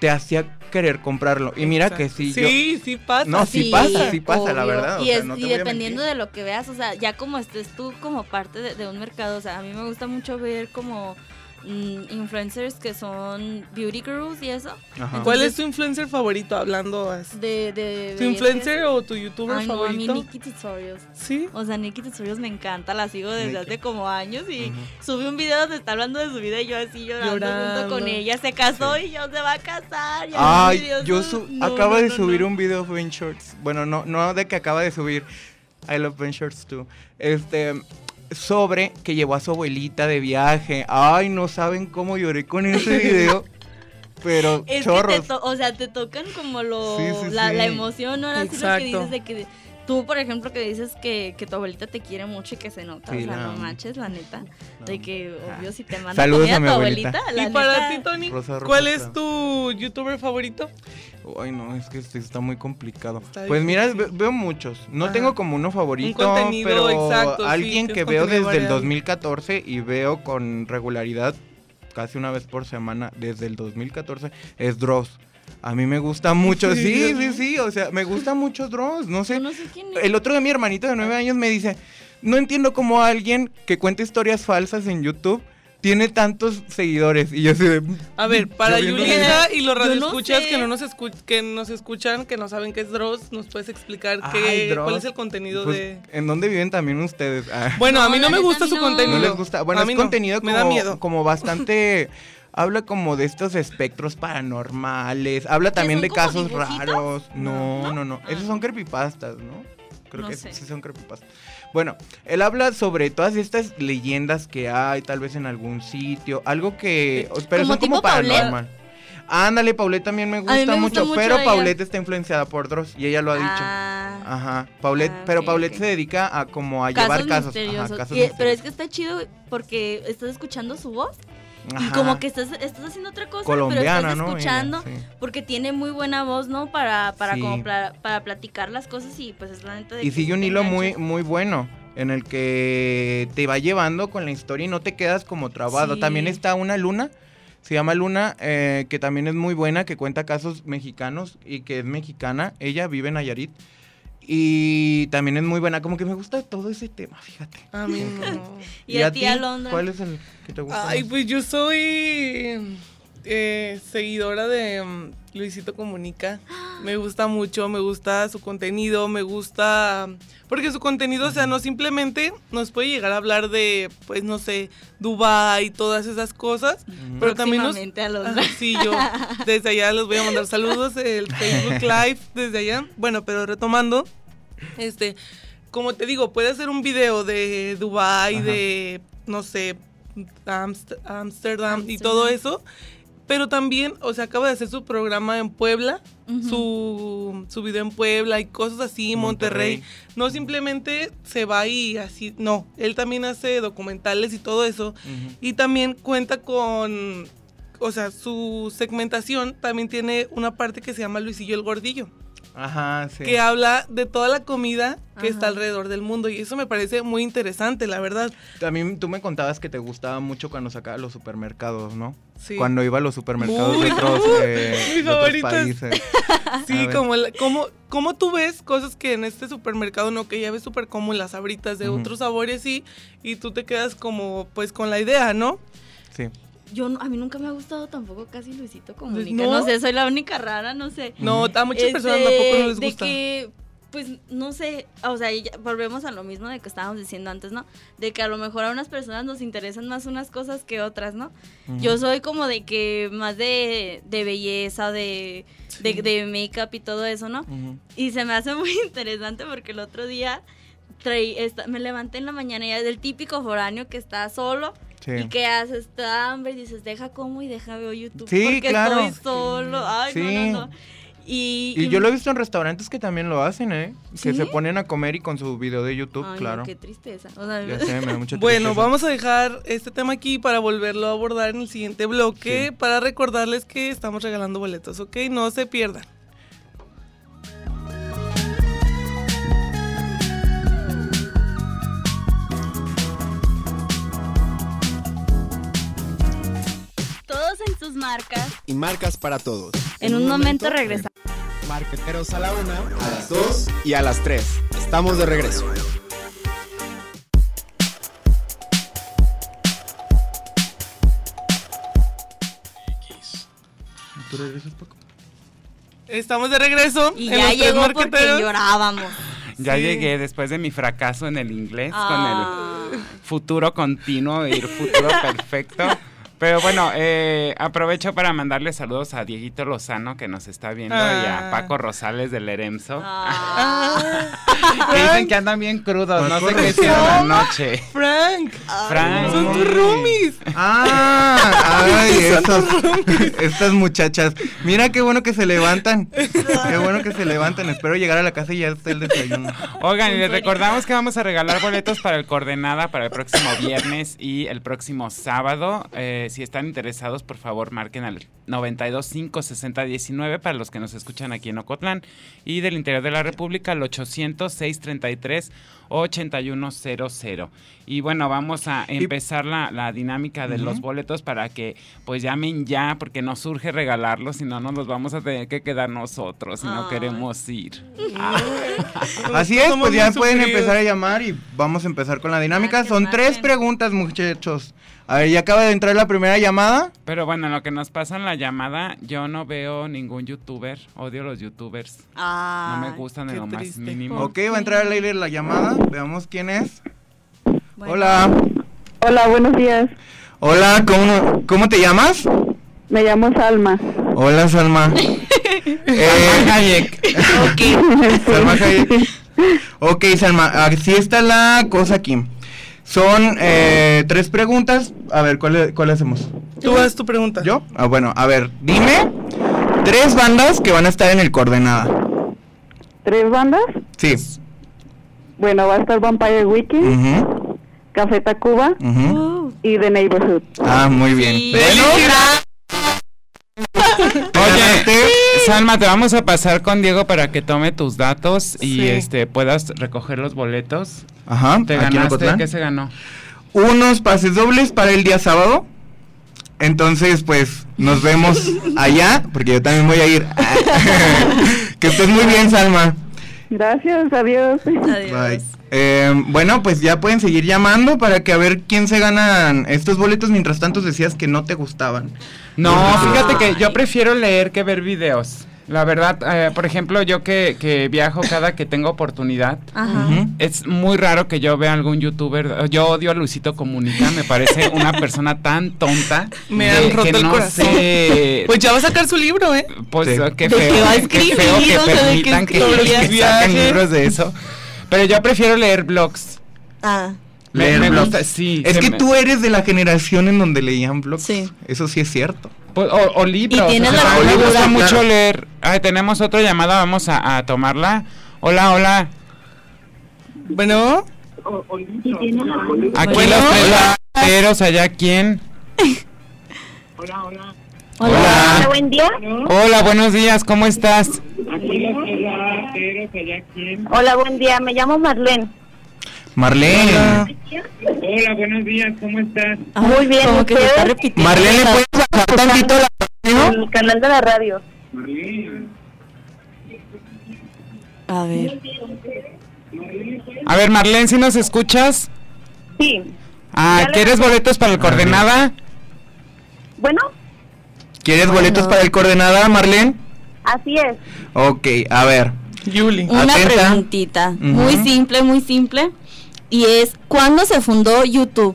te hacía querer comprarlo? Y mira que sí, yo- Sí, sí pasa. No, sí pasa, sí pasa, la verdad, o Y, sea, es- no te y voy a dependiendo de lo que veas, o sea, ya como estés tú como parte de, de un mercado, o sea, a mí me gusta mucho ver como influencers que son beauty gurus y eso. ¿Cuál es tu influencer favorito hablando así? De, de ¿Tu influencer o tu youtuber Ay, no, a favorito? mí Nikki Tutorials. Sí. O sea, Nikki Tutorials me encanta, la sigo desde Nikki. hace como años y Ujú. subí un video donde está hablando de su vida y yo así llorando, junto Llorando. con ella. Se casó y yo se va a casar. Ay, yo su- no, acabo no, de subir no. un video de Ben Shorts. Bueno, no, no de que acaba de subir. I love Ben Shorts too. Este, sobre que llevó a su abuelita de viaje. Ay, no saben cómo lloré con ese video. Pero Es chorros. que te, o sea, te tocan como lo, Sí, sí, la, sí. la emoción, ¿no? Así lo que Exacto. dices de que tú, por ejemplo, que dices que, que tu abuelita te quiere mucho y que se nota, Sí, o sea, la no amo. manches, la neta, de que obvio si te manda Saludos comida a mi tu abuelita. abuelita, la Y para neta, ti, Tony, Rosa Rosa ¿cuál es Estrada. tu youtuber favorito? Ay, no, es que este está muy complicado. Está pues mira, veo muchos. No Ajá. tengo como uno favorito, contenido pero exacto, sí, alguien que veo desde el variado. 2014 y veo con regularidad casi una vez por semana desde el 2014 es Dross. A mí me gusta mucho, Sí, sí, sí, sí, o sea, me gusta mucho Dross, no sé. no sé quién es. El otro de mi hermanito de nueve años me dice, no entiendo cómo alguien que cuenta historias falsas en YouTube tiene tantos seguidores. Y yo así de... A ver, para Yulisa y los no radioescuchas sé. que no nos escu- que nos escuchan, que no saben qué es Dross, ¿nos puedes explicar Ay, qué, Dross. cuál es el contenido Pues, de...? ¿En dónde viven también ustedes? Ah. Bueno, a mí no me gusta su no. contenido. No les gusta. Bueno, A es mí no, contenido como, Me da miedo. como bastante. habla como de estos espectros paranormales. Habla también de casos dibujitos? raros. No, no, no. Ah. Esos son creepypastas, ¿no? Creo No que sé. sí son creepypastas. Bueno, él habla sobre todas estas leyendas que hay, tal vez en algún sitio. Algo que. Pero ¿Como son como Paulette? paranormal. Ándale, Paulette también me gusta, me gusta mucho, mucho pero. Paulette está influenciada por Dross y ella lo ha dicho. Ah, Ajá, Paulette, Ah, pero Paulette se dedica a como a llevar casos. Ajá, casos Y- pero es que está chido porque estás escuchando su voz y como que estás, estás haciendo otra cosa, colombiana, pero estás ¿no? Ella, escuchando sí. porque tiene muy buena voz, ¿no? Para, para Sí. como pla- para platicar las cosas y pues es la neta de Y sigue un hilo muy, muy bueno en el que te va llevando con la historia y no te quedas como trabado. Sí. También está una Luna, se llama Luna, eh, que también es muy buena, que cuenta casos mexicanos y que es mexicana. Ella vive en Nayarit. Y también es muy buena, como que me gusta todo ese tema, fíjate. A mí no. Y, a ti, Alondra. ¿Cuál es el que te gusta? Ay, más? pues yo soy eh, seguidora de mm, Luisito Comunica. Me gusta mucho, me gusta su contenido, me gusta... Porque su contenido, o sea, no simplemente nos puede llegar a hablar de, pues, no sé, Dubai y todas esas cosas, pero también nos... Próximamente, Alondra. Ah, Sí, yo desde allá les voy a mandar saludos, el Facebook Live desde allá. Bueno, pero retomando, este, como te digo, puede hacer un video de Dubai, Ajá. de, no sé, Amst- Amsterdam y Amsterdam. todo eso. Pero también, o sea, acaba de hacer su programa en Puebla, su, su video en Puebla y cosas así, Monterrey. Monterrey. No simplemente se va y así, no, él también hace documentales y todo eso. Y también cuenta con, o sea, su segmentación también tiene una parte que se llama Luisillo el Gordillo, Ajá, sí. que habla de toda la comida que está alrededor del mundo y eso me parece muy interesante, la verdad. También tú me contabas que te gustaba mucho cuando sacaba los supermercados, ¿no? Sí. Cuando iba a los supermercados de otros, eh, de otros países. Sí, como, la- como, como tú ves cosas que en este supermercado no, que ya ves súper como las abritas de otros sabores y, y tú te quedas como pues con la idea, ¿no? Sí. Yo a mí nunca me ha gustado tampoco casi Luisito Comunica. ¿No? No, sé, soy la única rara, no sé. No, a muchas Este, personas tampoco no les de gusta. que, pues, no sé, o sea, y volvemos a lo mismo de que estábamos diciendo antes, ¿no? De que a lo mejor a unas personas nos interesan más unas cosas que otras, ¿no? Yo soy como de que más de, de belleza, de, de, de make-up y todo eso, ¿no? Y se me hace muy interesante porque el otro día traí, esta- me levanté en la mañana y es del típico foráneo que está solo Sí. y que hace está hambre y dices, deja como y deja veo YouTube Sí, porque claro. estoy solo. Ay, Sí. no, no, no. Y, Y yo lo he visto en restaurantes que también lo hacen, ¿eh? Que se ponen a comer y con su video de YouTube, Ay, claro. qué tristeza. O sea, Ya sé, me da mucha Bueno, tristeza. vamos a dejar este tema aquí para volverlo a abordar en el siguiente bloque Sí. para recordarles que estamos regalando boletos, ¿ok? No se pierdan. En sus marcas. Y marcas para todos. En un momento regresamos. Marqueteros a la una, a las dos y a las tres. Estamos de regreso. ¿Tú regresas, Paco? Estamos de regreso. Y en ya los tres llegó porque marqueteros. llorábamos. Ya Sí. llegué después de mi fracaso en el inglés Ah. con el futuro continuo y el futuro perfecto. Pero bueno, eh, aprovecho para mandarle saludos a Dieguito Lozano que nos está viendo y Ah. a Paco Rosales del Eremso. Ah. Que dicen que andan bien crudos, no sé qué hicieron anoche. Frank, Frank. son tus roomies. Ah, ay, esas, estas muchachas. Mira qué bueno que se levantan. Qué bueno que se levantan. Espero llegar a la casa y ya esté el desayuno. Oigan, y les recordamos que vamos a regalar boletos para el Coordenada para el próximo viernes y el próximo sábado. Eh, si están interesados, por favor, marquen al 92 60 19 para los que nos escuchan aquí en Ocotlán y del interior de la República al 800 633 8100. Y bueno, vamos a empezar la, la dinámica de los boletos para que pues llamen ya, porque nos surge regalarlos, si no, nos los vamos a tener que quedar nosotros si no queremos ir. Así es, pues ya pueden empezar a llamar y vamos a empezar con la dinámica. Son tres preguntas, muchachos. A ver, ya acaba de entrar la primera llamada. Pero bueno, en lo que nos pasa en la llamada, yo no veo ningún youtuber. Odio los youtubers. No me gustan en lo más mínimo. Ok, va a entrar al aire la llamada. Veamos quién es. bueno. Hola. Hola, buenos días. Hola, ¿cómo, ¿cómo te llamas? Me llamo Salma. Hola, Salma. eh, Hayek. Salma Hayek. Ok, Salma, así está la cosa aquí. Son eh, tres preguntas. A ver, ¿cuál, cuál hacemos? Tú haz tu pregunta. ¿Yo? Ah, bueno, a ver, dime tres bandas que van a estar en el Coordenada. ¿Tres bandas? Sí. Bueno, va a estar Vampire Weekend, Ujú, Café Tacuba. Uh, y The Neighborhood. Ah, muy bien. sí. Oye, Salma, te vamos a pasar con Diego para que tome tus datos y Sí. este puedas recoger los boletos. Ajá, ¿Te ganaste? ¿Qué se ganó? Unos pases dobles para el día sábado. Entonces, pues, nos vemos allá, porque yo también voy a ir. que estés muy bien, Salma. Gracias, adiós. Adiós. Bye. Eh, bueno, pues ya pueden seguir llamando para que a ver quién se ganan estos boletos. Mientras tanto decías que no te gustaban. No, fíjate que yo prefiero leer que ver videos. La verdad, eh, por ejemplo, yo que, que viajo cada que tengo oportunidad, Ajá. Es muy raro que yo vea algún youtuber. Yo odio a Luisito Comunica, me parece una persona tan tonta. Me que- han roto que el no corazón. sé- Pues ya va a sacar su libro, ¿eh? Pues Sí. qué De feo, que va a qué escribir, feo que o sea, de que permitan que, escribir que saquen libros de eso. Pero yo prefiero leer blogs. Ah, Leer me blogs. gusta- sí. Es que me- tú eres de la generación en donde leían blogs. Sí. Eso sí es cierto. pues, o, o libros. Y tienes o sea, la a mí me gusta mucho claro. leer. Ay, tenemos otra llamada, vamos a, a tomarla. Hola, hola. Bueno, Aquí Bueno. los tres lateros, allá quién. Hola. buen día. Hola, buenos días, ¿cómo estás? Hola, buen día. Me llamo Marlene. Marlene. Hola, buenos días, ¿cómo estás? Muy bien, Como que se está repitiendo. Marlene, esa- ¿puedes bajar tantito la radio? El canal de la radio. A ver. A ver, Marlene, ¿si nos escuchas? Sí. Ah, le- ¿quieres boletos para el coordenada? Bueno, ¿Quieres Bueno. boletos para el coordenada, Marlene? así es. Ok, a ver. Yuli. Una Atenta. preguntita. Muy simple, muy simple. Y es, ¿cuándo se fundó YouTube?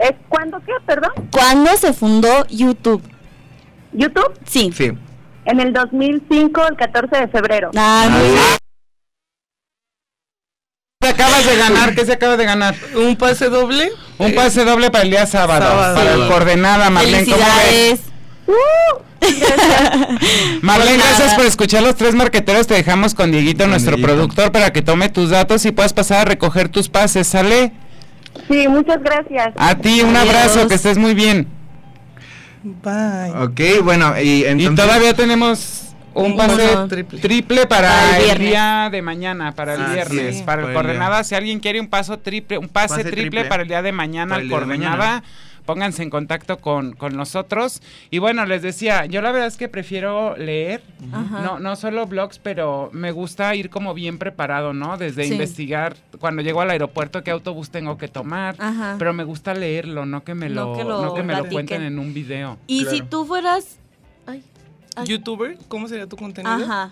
¿Es cuándo qué? Perdón. ¿Cuándo se fundó YouTube? ¿YouTube? Sí. Sí. En el 2005, el 14 de febrero. Ah, muy bien. ¿Qué acabas de ganar? ¿Qué se acaba de ganar? Un pase doble. Un pase doble para el día sábado. Sábado. Para el coordenada, Marlene. ¿cómo ves? Felicidades. Marlene, Pues gracias por escuchar los tres marqueteros. Te dejamos con Dieguito, Con nuestro Dieguito. productor, para que tome tus datos y puedas pasar a recoger tus pases. ¿Sale? Sí, muchas gracias. A ti, un Adiós. abrazo, que estés muy bien. Bye. Ok, bueno, y entonces... Y todavía tenemos un pase triple, triple. para, Para el día de mañana, para el Ah, viernes, sí, para el coordenada. Si alguien quiere un paso triple, un pase, Pase triple, triple. para el día de mañana Para al el día de coordenada. Pónganse en contacto con, con nosotros. Y bueno, les decía, yo la verdad es que prefiero leer, no, no solo blogs, pero me gusta ir como bien preparado, ¿no? Desde Sí. investigar cuando llego al aeropuerto qué autobús tengo que tomar. Ajá. Pero me gusta leerlo, no que me No lo, que lo no que me lo cuenten en un video. Y si tú fueras... Ay, ay, ¿Youtuber? ¿Cómo sería tu contenido? Ajá.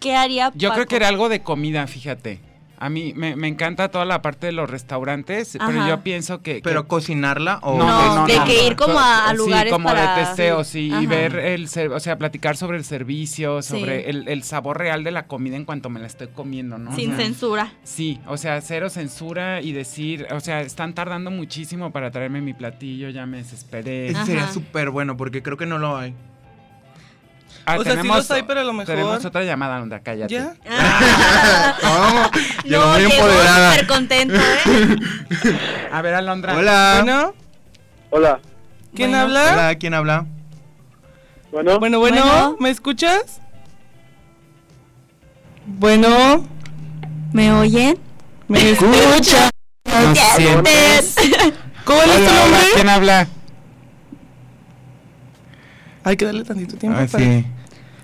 ¿Qué haría Yo creo que era algo de comida, fíjate. A mí me, me encanta toda la parte de los restaurantes, pero Ajá. yo pienso que... que- ¿Pero cocinarla o...? No, de que ir como a- a Sí, lugares como para- de testeo, sí, y Ajá. ver el, o sea, platicar sobre el servicio, Sí. sobre el, el sabor real de la comida en cuanto me la estoy comiendo, ¿no? O Sin sea, censura. Sí, o sea, cero censura y decir, o sea, están tardando muchísimo para traerme mi platillo, ya me desesperé. Ese sería Ajá. súper bueno porque creo que no lo hay. Ah, O sea, sí los hay, pero a lo mejor- Tenemos otra llamada, onda, cállate. ¿Ya? ¿Cómo? Llegó no, muy empoderada. súper contento, ¿eh? A ver, Alondra. Hola. Bueno, Hola. ¿quién Bueno. habla? Hola, ¿quién habla? Bueno, Bueno, bueno, Bueno. ¿me escuchas? Bueno, ¿Me oyen? ¿me escuchas? Nos sientes. ¿Cuál es tu nombre? ¿quién habla? Hay que darle tantito tiempo. Ah, para- sí.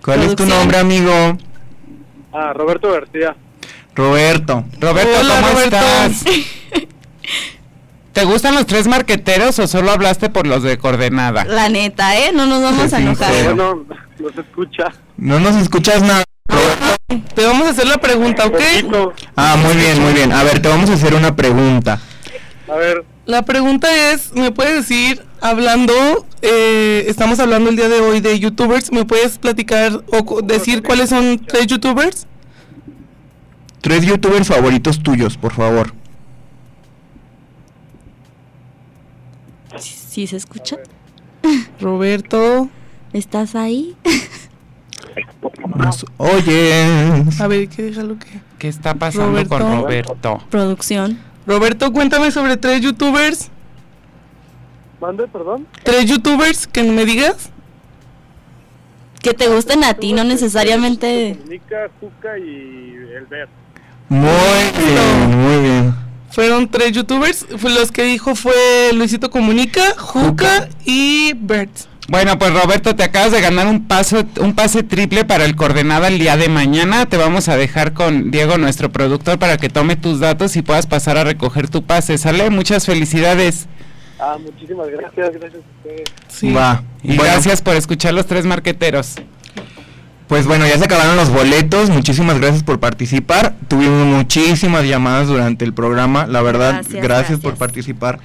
¿Cuál es tu nombre, amigo? ah, Roberto García. Roberto. Roberto, Hola, ¿cómo Roberto. estás? ¿Te gustan los tres marqueteros o solo hablaste por los de coordenada? La neta, ¿eh? No nos vamos a enojar. Bueno, no se escucha. No nos escuchas nada. Roberto. Te vamos a hacer la pregunta, ¿ok? Poquito. Ah, muy bien, muy bien. A ver, te vamos a hacer una pregunta. A ver, La pregunta es, ¿me puedes decir, hablando, eh, estamos hablando el día de hoy de youtubers, ¿me puedes platicar o cu- decir cuáles son tres youtubers? Tres youtubers favoritos tuyos, por favor. ¿Sí se escucha? Roberto, ¿Estás ahí? Nos oyes. a ver, ¿qué déjalo que? ¿Qué está pasando con. Roberto? Producción. Roberto, cuéntame sobre tres youtubers, mande, perdón. tres youtubers que me digas. Que te gusten a ti, no necesariamente... Nica, Juca y el Ver. Muy bien, muy bien. Fueron tres youtubers, los que dijo fue Luisito Comunica, Juca y Bert. Bueno, pues Roberto, te acabas de ganar un paso, un pase triple para el coordenada el día de mañana. Te vamos a dejar con Diego, nuestro productor, para que tome tus datos y puedas pasar a recoger tu pase. ¿Sale? Muchas felicidades. Ah, muchísimas gracias, gracias a ustedes. Sí. Va. Y Bueno, gracias por escuchar los tres marqueteros. Pues bueno, ya se acabaron los boletos. Muchísimas gracias por participar. Tuvimos muchísimas llamadas durante el programa. La verdad, Gracias, gracias, por participar.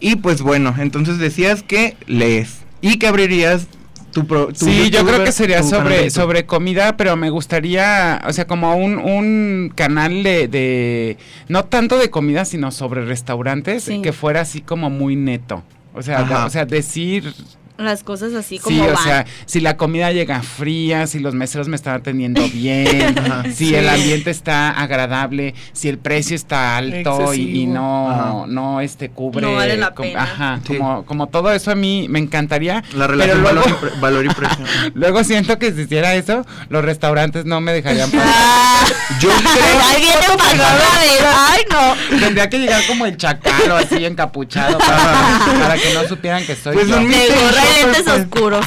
Y pues bueno, entonces decías que lees. ¿Y que abrirías tu, pro, tu Sí, yo creo que sería sobre, sobre comida, pero me gustaría, o sea, como un, un canal de, de, no tanto de comida, sino sobre restaurantes, Sí. que fuera así como muy neto. O sea, de- o sea, decir las cosas así como Sí, o van. sea, si la comida llega fría, si los meseros me están atendiendo bien, si Sí. el ambiente está agradable, si el precio está alto y, no, Ajá. no este cubre. No vale la com- pena. Ajá, Sí. como, como todo eso a mí me encantaría. La pero relación luego, valor, y pre- valor y precio. luego siento que si hiciera eso, los restaurantes no me dejarían pasar. Ah, Yo creo... ahí viene ay no. Tendría que llegar como el chacal o así encapuchado para, para que no supieran que soy Pues yo. un Lentes pues. oscuros.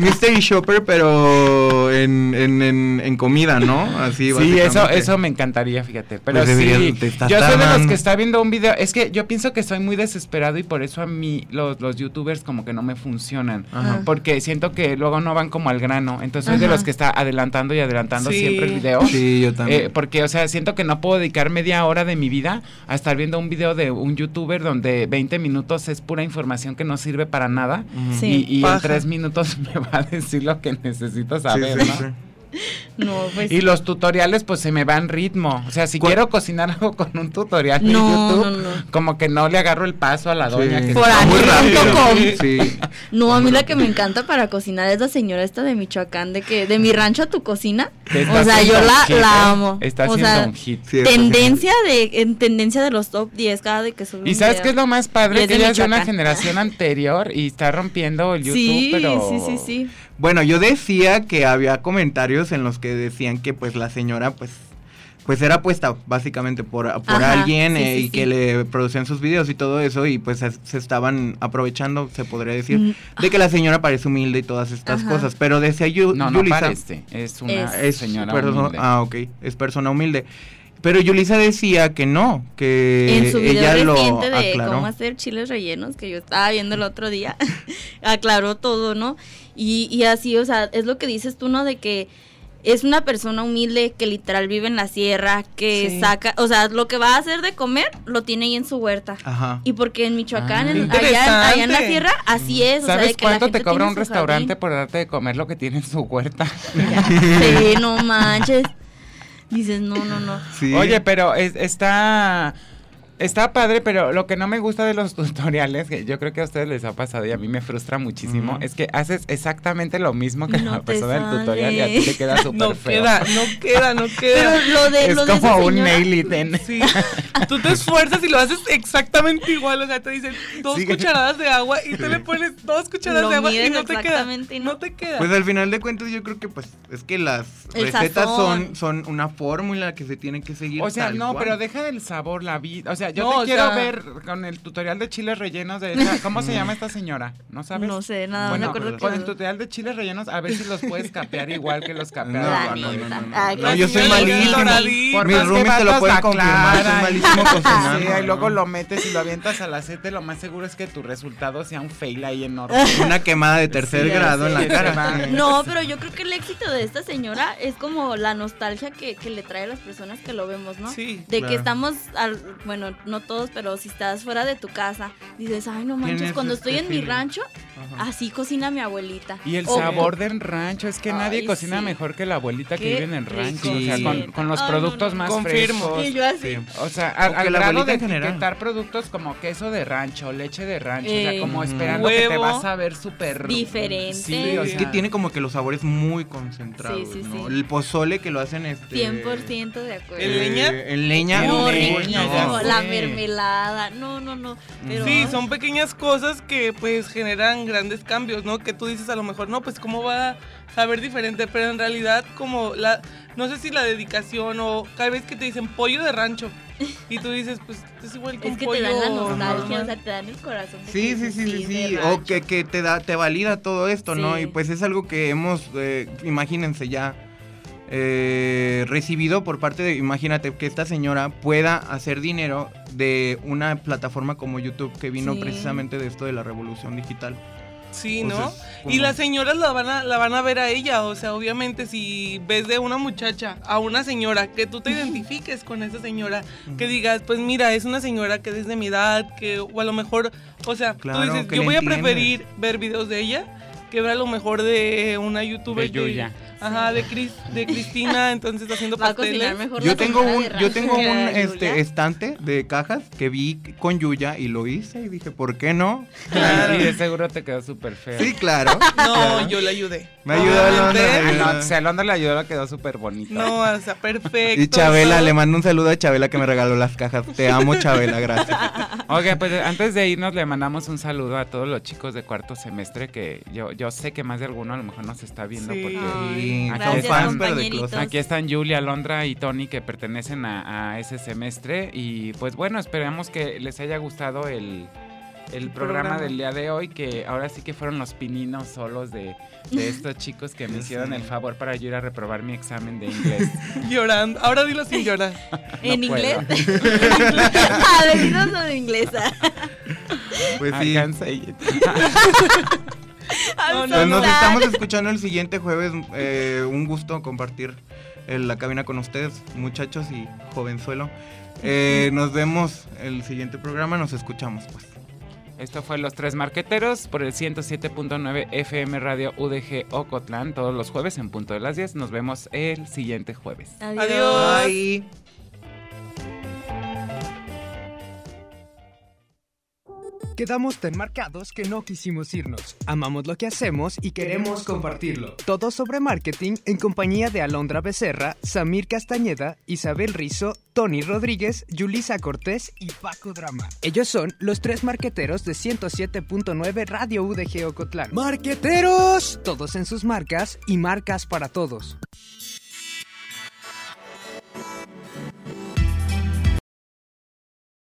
Mystery Shopper, pero en, en, en, en comida, ¿no? Así, Sí, eso, eso me encantaría, fíjate. Pero Pues sí, yo soy de los que está viendo un video. Es que yo pienso que soy muy desesperado y por eso a mí los, los youtubers como que no me funcionan. Ajá. Porque siento que luego no van como al grano. Entonces soy de los que está adelantando y adelantando Sí. siempre el video. Sí, yo también. Eh, porque, o sea, siento que no puedo dedicar media hora de mi vida a estar viendo un video de un youtuber donde 20 minutos es pura información que no sirve para nada. Sí. Y, y en Paja. tres minutos me va a decir lo que necesito Sí, saber, sí, ¿no? sí. No, pues. Y los tutoriales, pues se me van ritmo. O sea, si ¿Cuál- quiero cocinar algo con un tutorial No, de YouTube, no, no. como que no le agarro el paso a la doña Sí. que Por está ahí. Sí. No, a mí la que me encanta para cocinar es la señora esta de Michoacán, de que de mi rancho a tu cocina. O sea, yo la, hit, ¿eh? la amo. Está o haciendo sea, un hit. Tendencia de, en tendencia de los top 10 cada de que sube Y un sabes qué es lo más padre, es que ella es de una generación anterior y está rompiendo el YouTube, Sí, pero sí, sí, sí. Bueno, yo decía que había comentarios en los que decían que pues la señora pues pues era puesta básicamente por, por Ajá, alguien sí, eh, sí, y sí. que le producían sus videos y todo eso y pues se, se estaban aprovechando, se podría decir, Mm. de que la señora parece humilde y todas estas Ajá. cosas. Pero decía yo, no, no Yulisa, parece, es una Es- señora persona- humilde. Ah, ok, es persona humilde. Pero Yulisa decía que no, que en su video ella lo reciente de aclaró. cómo hacer chiles rellenos, que yo estaba viendo el otro día, aclaró todo, ¿no? Y, y así, o sea, es lo que dices tú, ¿no? De que es una persona humilde que literal vive en la sierra, que Sí. saca, o sea, lo que va a hacer de comer lo tiene ahí en su huerta. Ajá. Y porque en Michoacán, Ah. en- allá, allá en la sierra, así es. o sea, ¿Sabes de que la cuánto te cobra un restaurante jardín. por darte de comer lo que tiene en su huerta? Sí, no manches. Dices, no, no, no. Sí. Oye, pero es- está está padre, pero lo que no me gusta de los tutoriales, que yo creo que a ustedes les ha pasado y a mí me frustra muchísimo, es que haces exactamente lo mismo que No la persona del tutorial y a ti te queda súper No feo. queda, no queda, no Pero queda. lo de, es lo de como un señora- nail it Sí, tú te esfuerzas y lo haces exactamente igual, o sea, te dicen dos Sí. cucharadas de agua y te le pones dos cucharadas Lo de agua y no te queda. no. No te queda. Pues al final de cuentas yo creo que pues es que las El recetas sazón. son, son una fórmula que se tiene que seguir. O sea, tal no, cual. pero deja del sabor la vida. O sea, yo No, te quiero sea- ver con el tutorial de chiles rellenos de esa. ¿Cómo se llama esta señora? ¿No sabes? No sé, nada, Bueno, me acuerdo con el tutorial de chiles rellenos, a ver si los puedes capear igual que los capeados. no, no, no, no, no. Ah, yo soy malísimo. Por que roomies te lo pueden confirmar, soy malísimo cocinando. Sí, y luego lo metes y lo avientas al aceite, lo más seguro es que tu resultado sea un fail ahí enorme. Una quemada de tercer Sí, grado en sí, la cara. No, pero yo creo que el éxito de esta señora es como la nostalgia que, que le trae a las personas que lo vemos, ¿no? Sí, De claro. que estamos, al, bueno, no todos, pero si estás fuera de tu casa, dices, ay, no manches, cuando este estoy en mi feeling. rancho, Ajá. así cocina mi abuelita. Y el O- sabor del rancho, es que nadie sí. mejor que la abuelita que vive en el rancho. o sea, con, con los Ay, no, productos no, más Confirmo. frescos. Y yo así. O sea, al, al grado de etiquetar productos como queso de rancho, leche de rancho, o sea, como Ujú. esperando que te vas a ver súper Diferente. Sí, o Es sea, que tiene como que los sabores muy concentrados, Sí, sí, ¿no? sí. El pozole que lo hacen este 100% de acuerdo. ¿En leña? En leña. No, En leña, la sé. Mermelada, no, no, no. Pero, Sí, son pequeñas cosas que pues generan grandes cambios, ¿no? Que tú dices a lo mejor, no, pues cómo va a saber diferente, pero en realidad como la, no sé si la dedicación o cada vez que te dicen pollo de rancho y tú dices, pues es igual que Es un que pollo te dan la nostalgia, o sea, te dan el corazón. de que Sí, sí, sí, sí, sí. O que, que te da, te valida todo esto, ¿no? Y pues es algo que hemos, eh, imagínense ya, eh, recibido por parte de, imagínate que esta señora pueda hacer dinero de una plataforma como YouTube que vino Sí. precisamente de esto de la revolución digital. Sí, O ¿no? sea, Y las señoras la van, a, la van a ver a ella, o sea, obviamente si ves de una muchacha a una señora, que tú te identifiques con esa señora, que digas, pues mira, es una señora que es de mi edad, que o a lo mejor, o sea, Claro, tú dices, yo voy a entiendes. preferir ver videos de ella que ver a lo mejor de una youtuber De Yuya. que... Ajá, de, Cris, de Cristina, entonces haciendo Va a pasteles. cocinar mejor Yo la tengo señora un, de yo tengo un este Yuya. estante de cajas que vi con Yuya y lo hice y dije, ¿por qué no? Claro. Y de seguro te quedó súper feo. Sí, claro. No, claro. yo le ayudé. Me ayudó Obviamente. Alondra, me Ah, ayudó. no, le ayudó, quedó súper bonito. No, o sea, perfecto. Y Chabela, le mando un saludo a Chabela que me regaló las cajas. Te amo, Chabela, gracias. Ok, pues antes de irnos le mandamos un saludo a todos los chicos de cuarto semestre que yo, yo sé que más de alguno a lo mejor nos está viendo Sí. porque Sí, Aquí son están, fans, pero de compañeritos. closet. aquí están Julia, Alondra y Tony que pertenecen a, a ese semestre y pues bueno, esperamos que les haya gustado el, el programa, programa. del día de hoy, que ahora sí que fueron los pininos solos de, de estos chicos que me hicieron el favor para yo ir a reprobar mi examen de inglés. Llorando. Ahora dilo sin llorar. ¿En No inglés? puedo. ah, venidos o de inglesa. Pues I sí. No, no, Pues nos no. estamos escuchando el siguiente jueves. eh, un gusto compartir eh, la cabina con ustedes, muchachos y jovenzuelo. Eh, nos vemos el siguiente programa, nos escuchamos pues. Esto fue Los Tres Marqueteros por el 107.9 FM Radio UDG Ocotlán todos los jueves en punto de las 10. Nos vemos el siguiente jueves. Adiós. Bye. Quedamos tan marcados que no quisimos irnos. Amamos lo que hacemos y queremos compartirlo. Todo sobre marketing en compañía de Alondra Becerra, Samir Castañeda, Isabel Rizo, Tony Rodríguez, Yulisa Cortés y Paco Drama. Ellos son los tres marqueteros de 107.9 Radio UDG Ocotlán. ¡Marqueteros! Todos en sus marcas y marcas para todos.